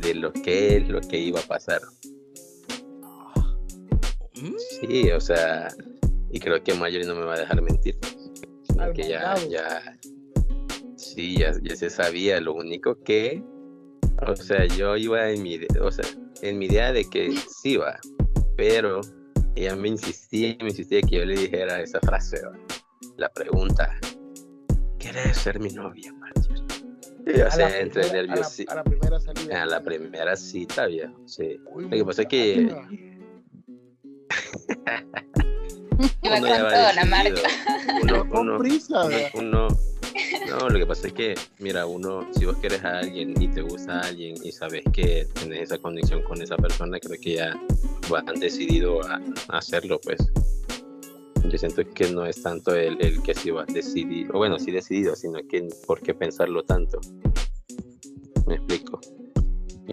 de lo que es lo que iba a pasar. Sí, o sea, y creo que Marjorie no me va a dejar mentir. Al Que ya, ya, sí, ya, ya se sabía. Lo único que, o sea, yo iba en mi, o sea, en mi idea de que sí va, pero ella me insistía me insistía que yo le dijera esa frase, ¿va? la pregunta, ¿quieres ser mi novia, Marjorie? Y A o sea, entre primera- a la- a la primera salida. a la primera cita, viejo, sí. Uy, Lo que pasa es que. Iba uno con ya va todo la marca. decidido. Uno, uno, prisa, uno, no, lo que pasa es que, mira, uno, si vos quieres a alguien y te gusta a alguien y sabes que tenés esa conexión con esa persona, creo que ya van decidido a, a hacerlo, pues. Yo siento que no es tanto el, el que si vas decidido, o bueno, sí decidido, sino que por qué pensarlo tanto. Me explico.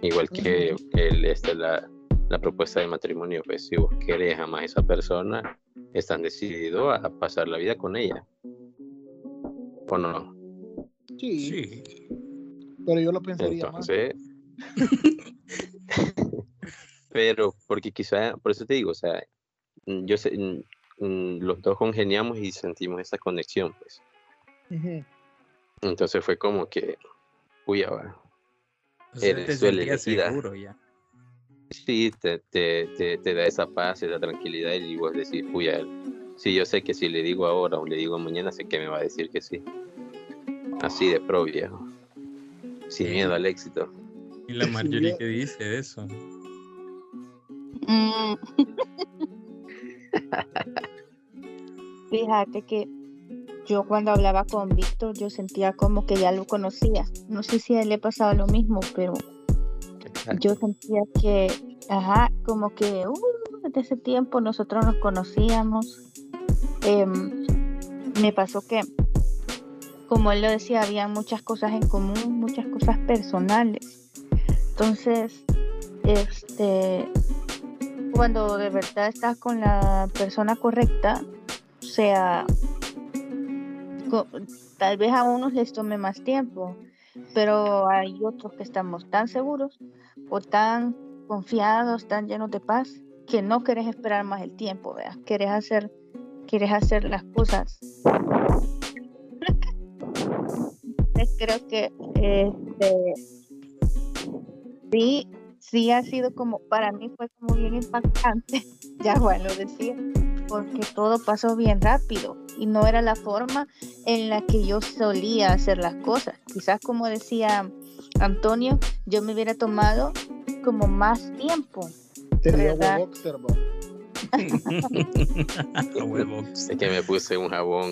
Igual que el, este, la, la propuesta de matrimonio, pues si vos querés amar a esa persona, están decididos a pasar la vida con ella. ¿O no? Sí, Sí. pero yo lo pensaría más. Entonces, pero porque quizá, por eso te digo, o sea, yo sé, mm, mm, los dos congeniamos y sentimos esa conexión, pues. Entonces fue como que, uy, sea, Eres sentías elegida. seguro ya. Sí, te, te, te, te da esa paz, esa tranquilidad y vos decís, uy, ya, sí, yo sé que si le digo ahora o le digo mañana, sé que me va a decir que sí. Así de pro, viejo. Sin miedo al éxito. Y la Marjorie yo- que dice de eso. Mm. Fíjate que yo cuando hablaba con Víctor, yo sentía como que ya lo conocía. No sé si a él le pasaba lo mismo, pero yo sentía que, ajá, como que uh, desde ese tiempo nosotros nos conocíamos. Em, me pasó que, como él lo decía, había muchas cosas en común, muchas cosas personales. Entonces, este, cuando de verdad estás con la persona correcta, o sea, tal vez a unos les tome más tiempo, pero hay otros que estamos tan seguros o tan confiados, tan llenos de paz, que no querés esperar más el tiempo, ¿verdad? Querés hacer, querés hacer las cosas. Creo que este, sí, sí ha sido como, para mí fue como bien impactante, ya bueno decía, porque todo pasó bien rápido y no era la forma en la que yo solía hacer las cosas. Quizás como decía Antonio, yo me hubiera tomado como más tiempo. Te dio ¿Verdad? boxer. Es que me puse un jabón,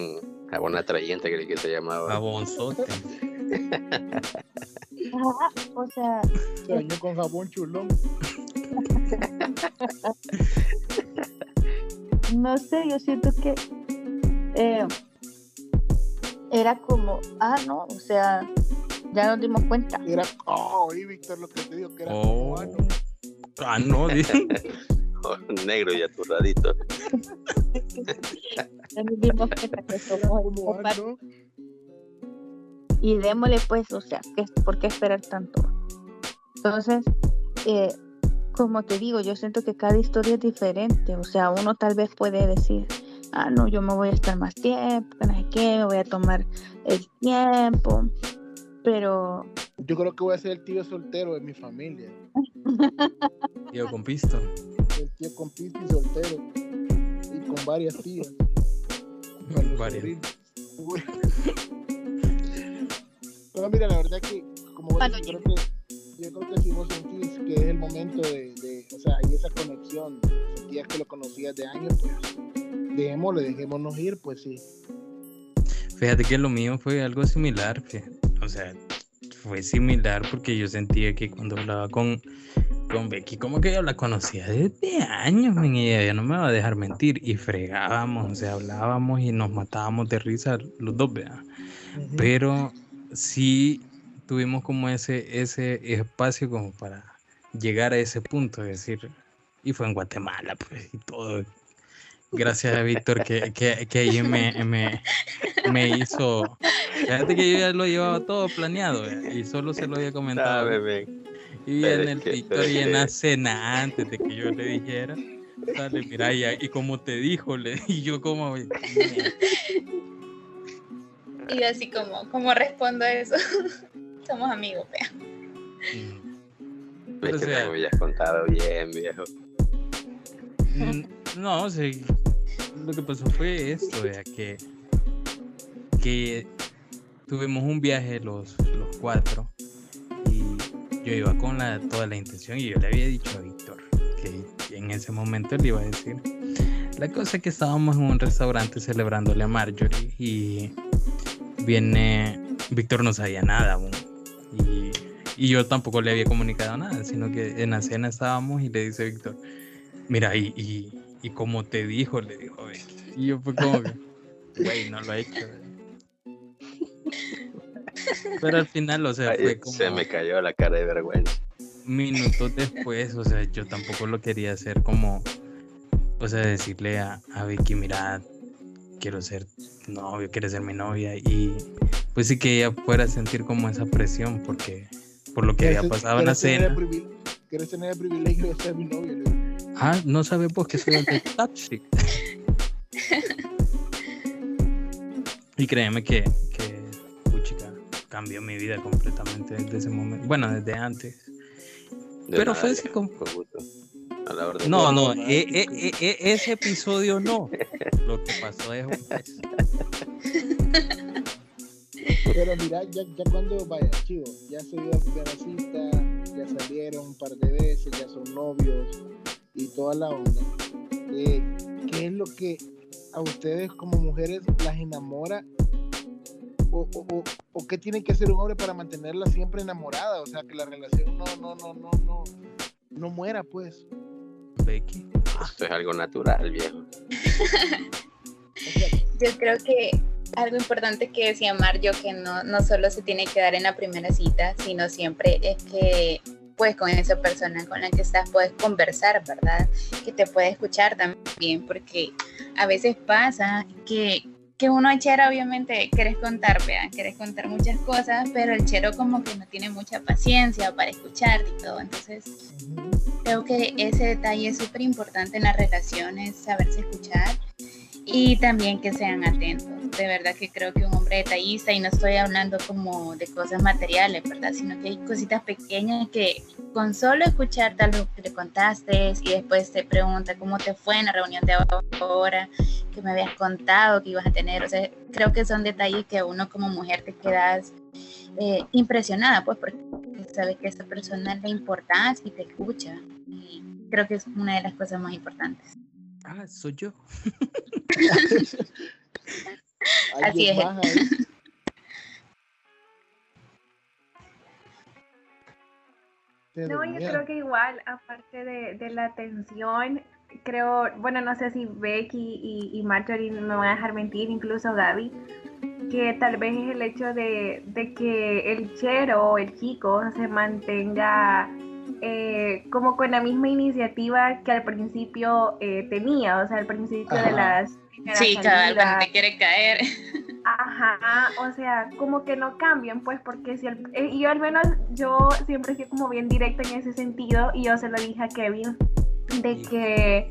jabón atrayente, creo que se llamaba. Jabonzote. Ajá, o sea, Se bañó con jabón chulón. no sé, yo siento que eh, era como, ah, no, o sea, ya nos dimos cuenta. Era, oh, y Víctor lo que te digo, que era Oh. como, ah, no. Ah, no. Oh, negro y aturradito. Ya nos dimos cuenta que somos el ah, y démosle pues, o sea, ¿qué, ¿por qué esperar tanto? Entonces, eh, como te digo, yo siento que cada historia es diferente, o sea, uno tal vez puede decir, ah, no, yo me voy a estar más tiempo, no sé qué, me voy a tomar el tiempo, pero Yo creo que voy a ser el tío soltero de mi familia. Tío con pisto. El tío con pista y soltero. Y con varias tías. Con Varias. Pero mira, la verdad que, como vos Bueno, decís, creo que, yo creo que si vos sentís que es el momento de, de o sea, hay esa conexión, sentías que lo conocías de años, pues dejémosle, dejémonos ir, pues sí. Fíjate que lo mío fue algo similar, fíjate. o sea, fue similar porque yo sentía que cuando hablaba con, con Becky, como que yo la conocía desde años, men, y ella no me va a dejar mentir, y fregábamos, o sea, hablábamos y nos matábamos de risa los dos, ¿verdad? Ujú. Pero sí tuvimos como ese, ese espacio como para llegar a ese punto, es decir, y fue en Guatemala, pues, y todo. Gracias a Víctor que, que, que ahí me, me, me hizo. Fíjate que yo ya lo llevaba todo planeado eh, y solo se lo había comentado. Y en el Víctor y en la cena antes de que yo le dijera. Dale, mira, y, y como te dijo, le, y yo como. "Mierda". Y así como, ¿cómo respondo a eso? Somos amigos, vea. Mm. Es que sea- me habías contado bien, viejo. Mm, No, o sea, lo que pasó fue esto, vea, que, que tuvimos un viaje los, los cuatro y yo iba con la, toda la intención y yo le había dicho a Víctor que en ese momento le iba a decir. La cosa es que estábamos en un restaurante celebrándole a Marjorie y viene, Víctor no sabía nada aún y, y yo tampoco le había comunicado nada, sino que en la cena estábamos y le dice Víctor, mira, y, y, y como te dijo, le dijo Becky. Y yo fue como que, güey, no lo he hecho. Pero al final, o sea, Ay, fue como Se me cayó la cara de vergüenza. minutos después, o sea, yo tampoco lo quería hacer como, o sea, decirle a, a Vicky, mira, quiero ser novio, quiere ser mi novia y pues sí que ella fuera a sentir como esa presión porque por lo que había ¿Quieres- pasado en la cena. ¿Quieres tener el privilegio de ser mi digo. Ah, no sabes por qué soy el de Toxic. y créeme que, que puchica, cambió mi vida completamente desde ese momento. Bueno, desde antes. De Pero nada, fue así viejo, como- con gusto. A la orden. No, no, no, no, e- e- e- e- ese episodio no. Lo que pasó es pues, Pero mira, ya, ya cuando vaya, chivo, ya se dio la primera cita, ya salieron un par de veces, ya son novios y toda la onda. Eh, ¿Qué es lo que a ustedes como mujeres las enamora? O, o, o, o qué tiene que hacer un hombre para mantenerla siempre enamorada? O sea, que la relación no, no, no, no, no, no muera, pues. Becky. Esto es algo natural, viejo. Yo creo que algo importante que decía Mario, que no, no solo se tiene que dar en la primera cita, sino siempre es que pues con esa persona con la que estás puedes conversar, ¿verdad? Que te puede escuchar también, porque a veces pasa que, que uno al chero obviamente quieres contar, vean, quieres contar muchas cosas, pero el chero como que no tiene mucha paciencia para escucharte y todo, entonces. Creo que ese detalle es súper importante en las relaciones, saberse escuchar y también que sean atentos. De verdad que creo que un hombre detallista, y no estoy hablando como de cosas materiales, ¿verdad? Sino que hay cositas pequeñas que con solo escuchar tal lo que le contaste y después te pregunta cómo te fue en la reunión de ahora, que me habías contado que ibas a tener. O sea, creo que son detalles que a uno como mujer te quedas eh, impresionada, pues porque sabes que a esa persona le importas y te escucha. Y creo que es una de las cosas más importantes. Ah, soy yo. Así es. No, yo creo que igual, aparte de, de la atención, creo, bueno, no sé si Becky y, y Marjorie no me van a dejar mentir, incluso Gaby, que tal vez es el hecho de, de que el chero o el chico se mantenga eh, como con la misma iniciativa que al principio eh, tenía, o sea, al principio de las Sí, cabal, cuando salidas. te quiere caer. Ajá, o sea, como que no cambian, pues, porque si el- eh, y yo al menos, yo siempre fui como bien directa en ese sentido y yo se lo dije a Kevin, de Sí. que,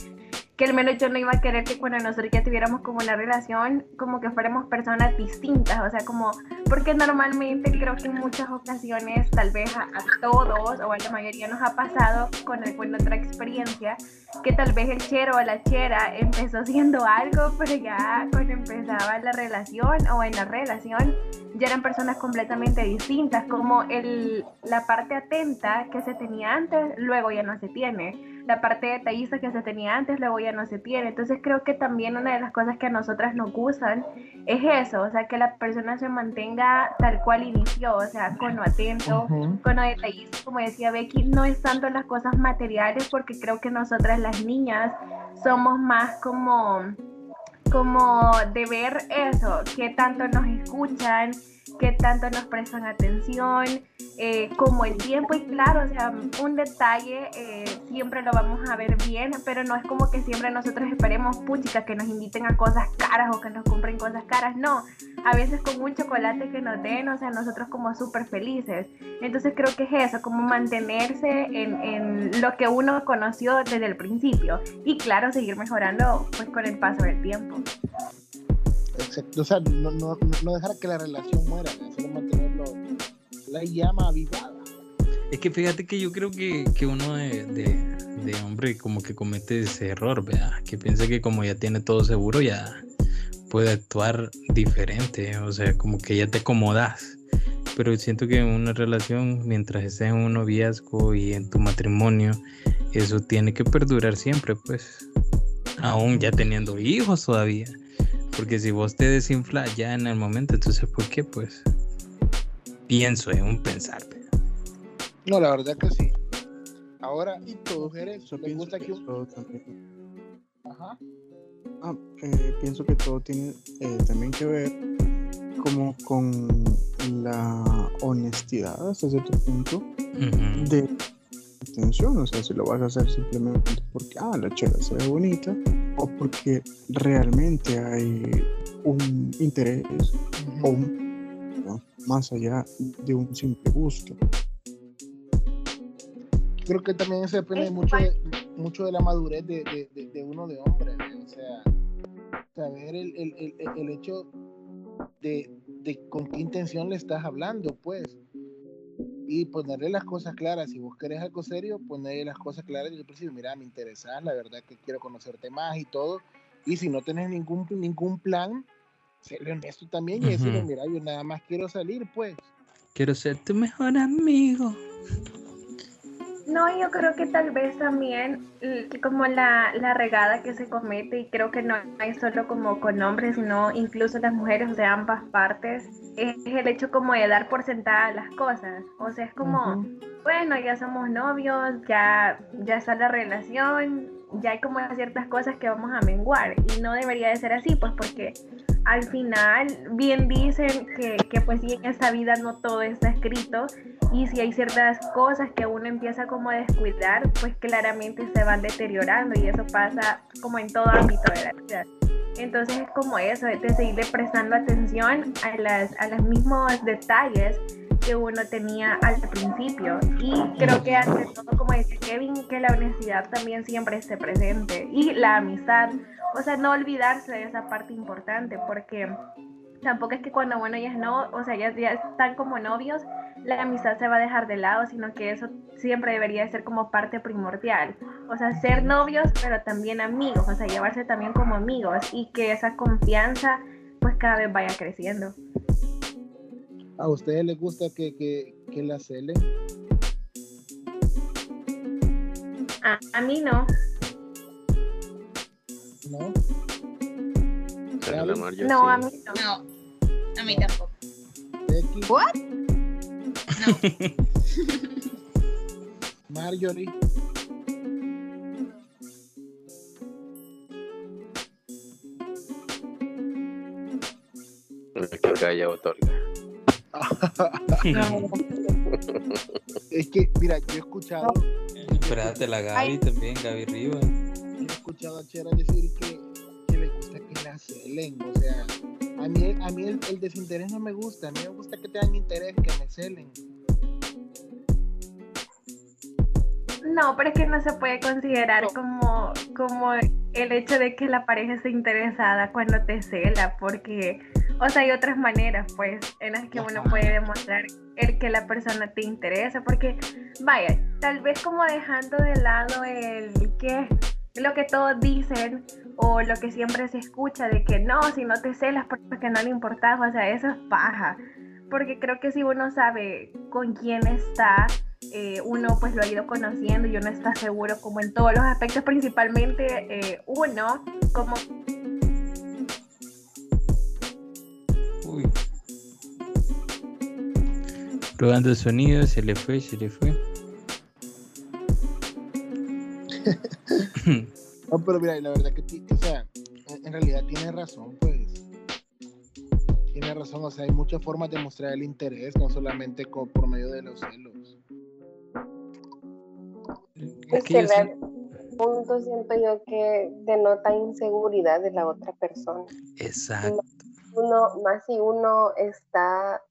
que al menos yo no iba a querer que cuando nosotros ya tuviéramos como una relación, como que fuéramos personas distintas, o sea, como, porque normalmente creo que en muchas ocasiones, tal vez a, a todos o a la mayoría nos ha pasado con alguna otra experiencia, que tal vez el chero o la chera empezó siendo algo, pero ya cuando empezaba la relación o en la relación ya eran personas completamente distintas, como el, la parte atenta que se tenía antes, luego ya no se tiene, la parte detallista que se tenía antes, luego ya no se tiene. Entonces creo que también una de las cosas que a nosotras nos gustan es eso, o sea, que la persona se mantenga tal cual inició, o sea, con lo atento, con lo detallista, como decía Becky, no es tanto las cosas materiales, porque creo que nosotras las niñas somos más como, como de ver eso, que tanto nos escuchan, que tanto nos prestan atención, eh, como el tiempo y claro, o sea, un detalle eh, siempre lo vamos a ver bien, pero no es como que siempre nosotros esperemos, puchica, que nos inviten a cosas caras o que nos compren cosas caras, no, a veces con un chocolate que nos den, o sea, nosotros como súper felices. Entonces creo que es eso, como mantenerse en, en lo que uno conoció desde el principio y claro, seguir mejorando pues con el paso del tiempo. O sea, no, no, no dejar que la relación muera, sino mantenerlo, la llama avivada. Es que fíjate que yo creo que, que uno de, de- de hombre como que comete ese error, vea, que piensa que como ya tiene todo seguro ya puede actuar diferente, o sea, como que ya te acomodas. Pero siento que en una relación, mientras estés en un noviazgo y en tu matrimonio, eso tiene que perdurar siempre, pues, aún ya teniendo hijos todavía. Porque si vos te desinflas ya en el momento, entonces, ¿por qué? Pues, pienso en un pensar. No, la verdad que sí. Ahora, Y todo mujeres, Yo ¿les pienso gusta que que todo también. Ajá. Ah, eh, pienso que todo tiene eh, también que ver como con la honestidad hasta cierto punto Ujú. de intención, o sea, si lo vas a hacer simplemente porque, ah, la chela se ve bonita, o porque realmente hay un interés o un- ¿no? más allá de un simple gusto. creo que también eso depende mucho de, mucho de la madurez de, de- de- de uno de hombre, o sea, saber el, el- el- el- el hecho de, de con qué intención le estás hablando, pues, y ponerle las cosas claras, si vos querés algo serio, ponerle las cosas claras desde el principio, mira, me interesas, la verdad que quiero conocerte más y todo, y si no tenés ningún, ningún plan, serle honesto también y decirle, Ujú. mira, yo nada más quiero salir, pues, Quiero ser tu mejor amigo. No, yo creo que tal vez también l- como la, la regada que se comete, y creo que no es solo como con hombres, sino incluso las mujeres de ambas partes, es el hecho como de dar por sentada las cosas. O sea, es como, bueno, ya somos novios, ya, ya está la relación, ya hay como ciertas cosas que vamos a menguar. Y no debería de ser así, pues porque al final bien dicen que, que pues sí en esta vida no todo está escrito y si hay ciertas cosas que uno empieza como a descuidar, pues claramente se van deteriorando y eso pasa como en todo ámbito de la vida. Entonces es como eso, de seguirle prestando atención a, las, a los mismos detalles que uno tenía al principio. Y creo que ante todo, como dice Kevin, que la honestidad también siempre esté presente y la amistad. O sea, no olvidarse de esa parte importante porque tampoco es que cuando bueno ya es no, o sea, ya, ya están como novios, la amistad se va a dejar de lado, sino que eso siempre debería ser como parte primordial. O sea, ser novios, pero también amigos, o sea, llevarse también como amigos y que esa confianza pues cada vez vaya creciendo. ¿A ustedes les gusta que, que, que la celen? A, a mí no. ¿No? No, a mí no. No, a mí tampoco. ¿What? No. Marjorie. Que calla otorga. Es que, mira, yo he escuchado, Espérate, la Gaby también, Gaby Rivas. yo he escuchado a Chera decir que, que le gusta que la celen. O sea, a mí, a mí el, el desinterés no me gusta. A mí me gusta que tengan interés, que me celen. No, pero es que no se puede considerar como, como el hecho de que la pareja esté interesada cuando te cela, porque, o sea, hay otras maneras, pues, en las que uno puede demostrar el que la persona te interesa, porque, vaya, tal vez como dejando de lado el que lo que todos dicen o lo que siempre se escucha de que no, si no te celas porque no le importas, o sea, eso es paja, porque creo que si uno sabe con quién está, eh, uno pues lo ha ido conociendo y uno está seguro como en todos los aspectos, principalmente eh, uno como Uy. Probando el sonido, se le fue, se le fue. No, pero mira, la verdad que, o sea, en, realidad tiene razón, pues. Tiene razón, o sea, hay muchas formas de mostrar el interés, no solamente por medio de los celos. Es que ver punto siento yo que denota inseguridad de la otra persona. Exacto. Uno, más si uno está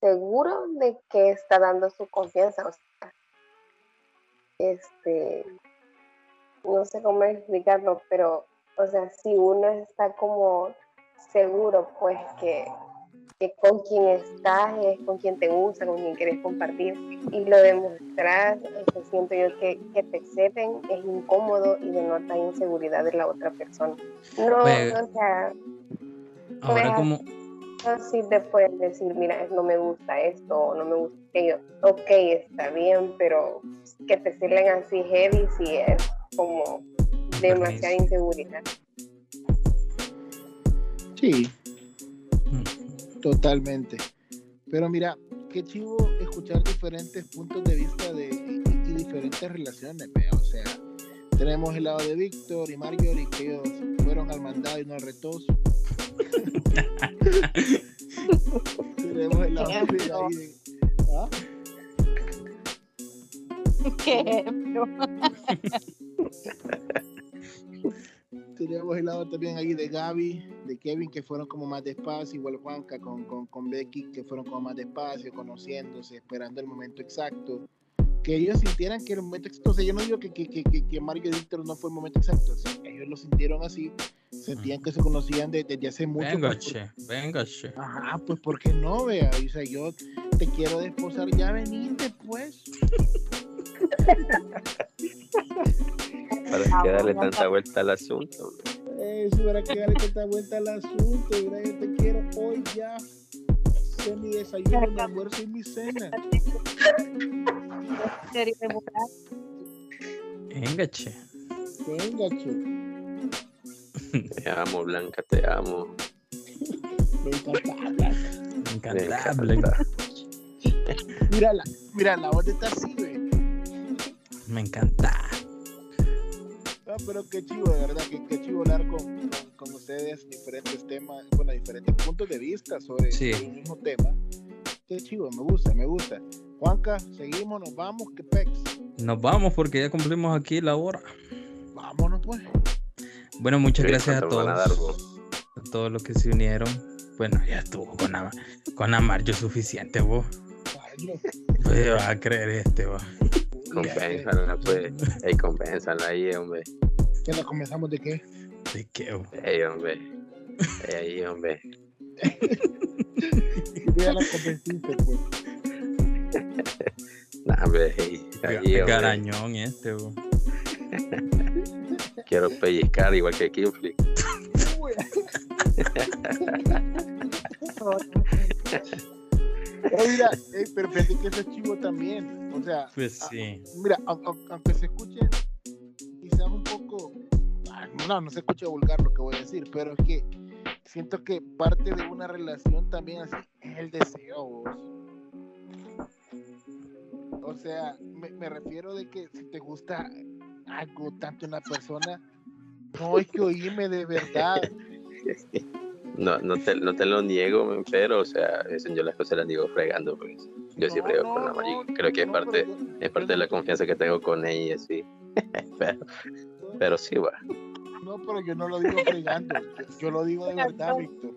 seguro de que está dando su confianza, o sea, este, no sé cómo explicarlo, pero, o sea, si uno está como seguro, pues que, que con quien estás es con quien te gusta, con quien quieres compartir y lo demostras, este, siento yo que, que te ceden es incómodo y denota inseguridad de la otra persona. No, Ve- o sea, Ahora Pues, como, te pueden decir, mira, no me gusta esto o no me gusta aquello. Ok, está bien, pero que te celen así heavy sí es como demasiada inseguridad. Sí, mm, totalmente. Pero mira, qué chivo escuchar diferentes puntos de vista de, y, y diferentes relaciones, vea. O sea, tenemos el lado de Víctor y Marjorie, que ellos fueron al mandado y no al retoso. tenemos el lado de de- ¿Ah? Qué ejemplo. Tenemos el lado también ahí de Gaby, de Kevin, que fueron como más despacio, igual Juanca con, con, con Becky, que fueron como más despacio, conociéndose, esperando el momento exacto. Que ellos sintieran que era el momento exacto. O sea, yo no digo que, que, que, que, que Mario y Víctor no fue el momento exacto. o sea, ellos lo sintieron así, sentían que se conocían de- desde hace mucho. venga, pues, che, venga, che. Ajá, pues ¿por qué no, vea? O sea, yo te quiero desposar, ya venite, pues. ¿Para qué darle tanta vuelta al asunto? Eh, si hubiera que darle tanta vuelta al asunto, mira, yo te quiero hoy ya. Sé mi desayuno, mi almuerzo y mi cena. Serio, de mujer. Venga, che. Venga, che. Te amo, Blanca, te amo. Me encanta hablar. Me encanta. encanta. Mira la, mira la voz está así. Me encanta. Ah, pero qué chivo, de verdad, qué, qué chivo hablar con, con, con ustedes diferentes temas, bueno, diferentes puntos de vista sobre Sí. el mismo tema. Qué chivo, me gusta, me gusta. Juanca, seguimos, nos vamos, que pex. Nos vamos porque ya cumplimos aquí la hora. Vámonos, pues. Bueno, muchas Sí, gracias a ¿cuánto me van a dar, todos. A todos los que se unieron. Bueno, ya estuvo con, Ama- con Amaryo suficiente, vos. No. Pues va a creer este, vos. Compénsala, pues. Ey, compénsala ahí, hombre. ¿Qué la comenzamos de qué? ¿De qué, vos? Ey, hombre. Ey, ahí, hombre. Ya la convenciste, pues. Nah, hombre, ey, ahí, hombre. Garañón este, vos. Quiero pellizcar igual que Kingfley. Eh, mira, eh, pero fíjate que ese es chivo también. O sea, Pues sí. mira, au- au- aunque se escuche quizás un poco, ah, no, no se escucha vulgar lo que voy a decir, pero es que siento que parte de una relación también así es el deseo. vos. O sea, me, me refiero de que si te gusta algo tanto una persona, no hay que oírme de verdad. No, no, te, no te lo niego, pero, o sea, eso yo las cosas las digo fregando, pues. Yo No, siempre digo no, con la Mari, creo que es parte, es parte de la confianza que tengo con ella y así. pero, pero sí, va. No, pero yo no lo digo fregando, yo, yo lo digo de verdad, Víctor.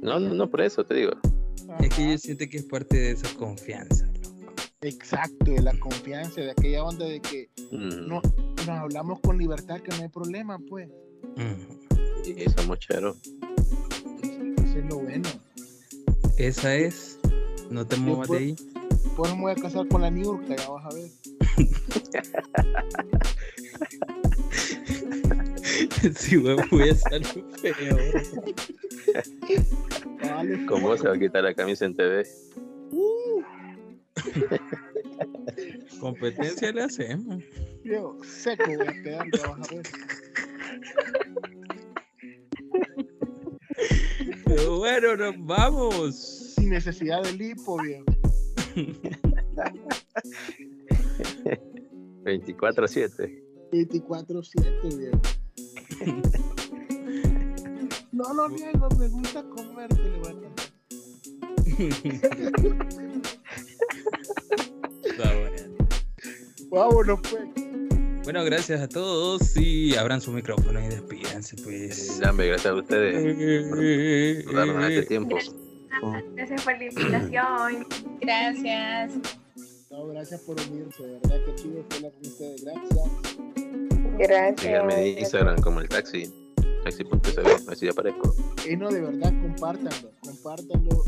No, no, no, por eso te digo. Es que yo siento que es parte de esa confianza. loco. Exacto, de la confianza, de aquella onda de que Mm, no, nos hablamos con libertad, que no hay problema, pues. Mm. Y somos cheros. Eso es lo bueno. Esa es. No te muevas de ahí. Pues me voy a casar con la Niurka, ya vas a ver. Sí, güey, voy a salir peor. Vale, ¿Cómo se va a quitar la camisa en TV? Uh, Competencia le hacemos. viejo, seco voy a quedar, ya vas a ver. Bueno, nos vamos. Sin necesidad de lipo, viejo. 24-7. 24-7, viejo. No lo niego, me gusta comer, te. Está bueno. Vámonos, pues. Bueno, gracias a todos y abran su micrófono y despídanse, pues. Dame, gracias a ustedes por darnos este tiempo. Gracias por la invitación. Gracias. No, gracias por unirse, de verdad que chido estar con ustedes, gracias. Gracias. Síganme en Instagram como el taxi. taxi.cb, así aparezco. Y no, de verdad, compártanlo, compártanlo.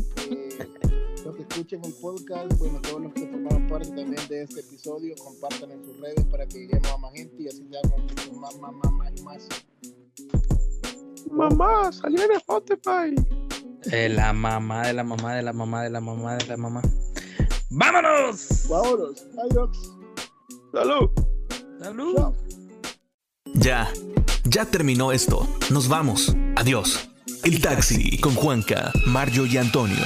Escuchen el podcast, bueno, todos los que formaron parte también de este episodio, compartan en sus redes para que lleguemos a más gente y así seamos más, más, más, más y más. Mamá, salió en Spotify. Eh, la mamá de la mamá de la mamá de la mamá de la mamá. ¡Vámonos! Vámonos, adiós. Salud. ¡Salud! Chao. Ya, ya terminó esto. Nos vamos. Adiós. El taxi con Juanca, Mario y Antonio.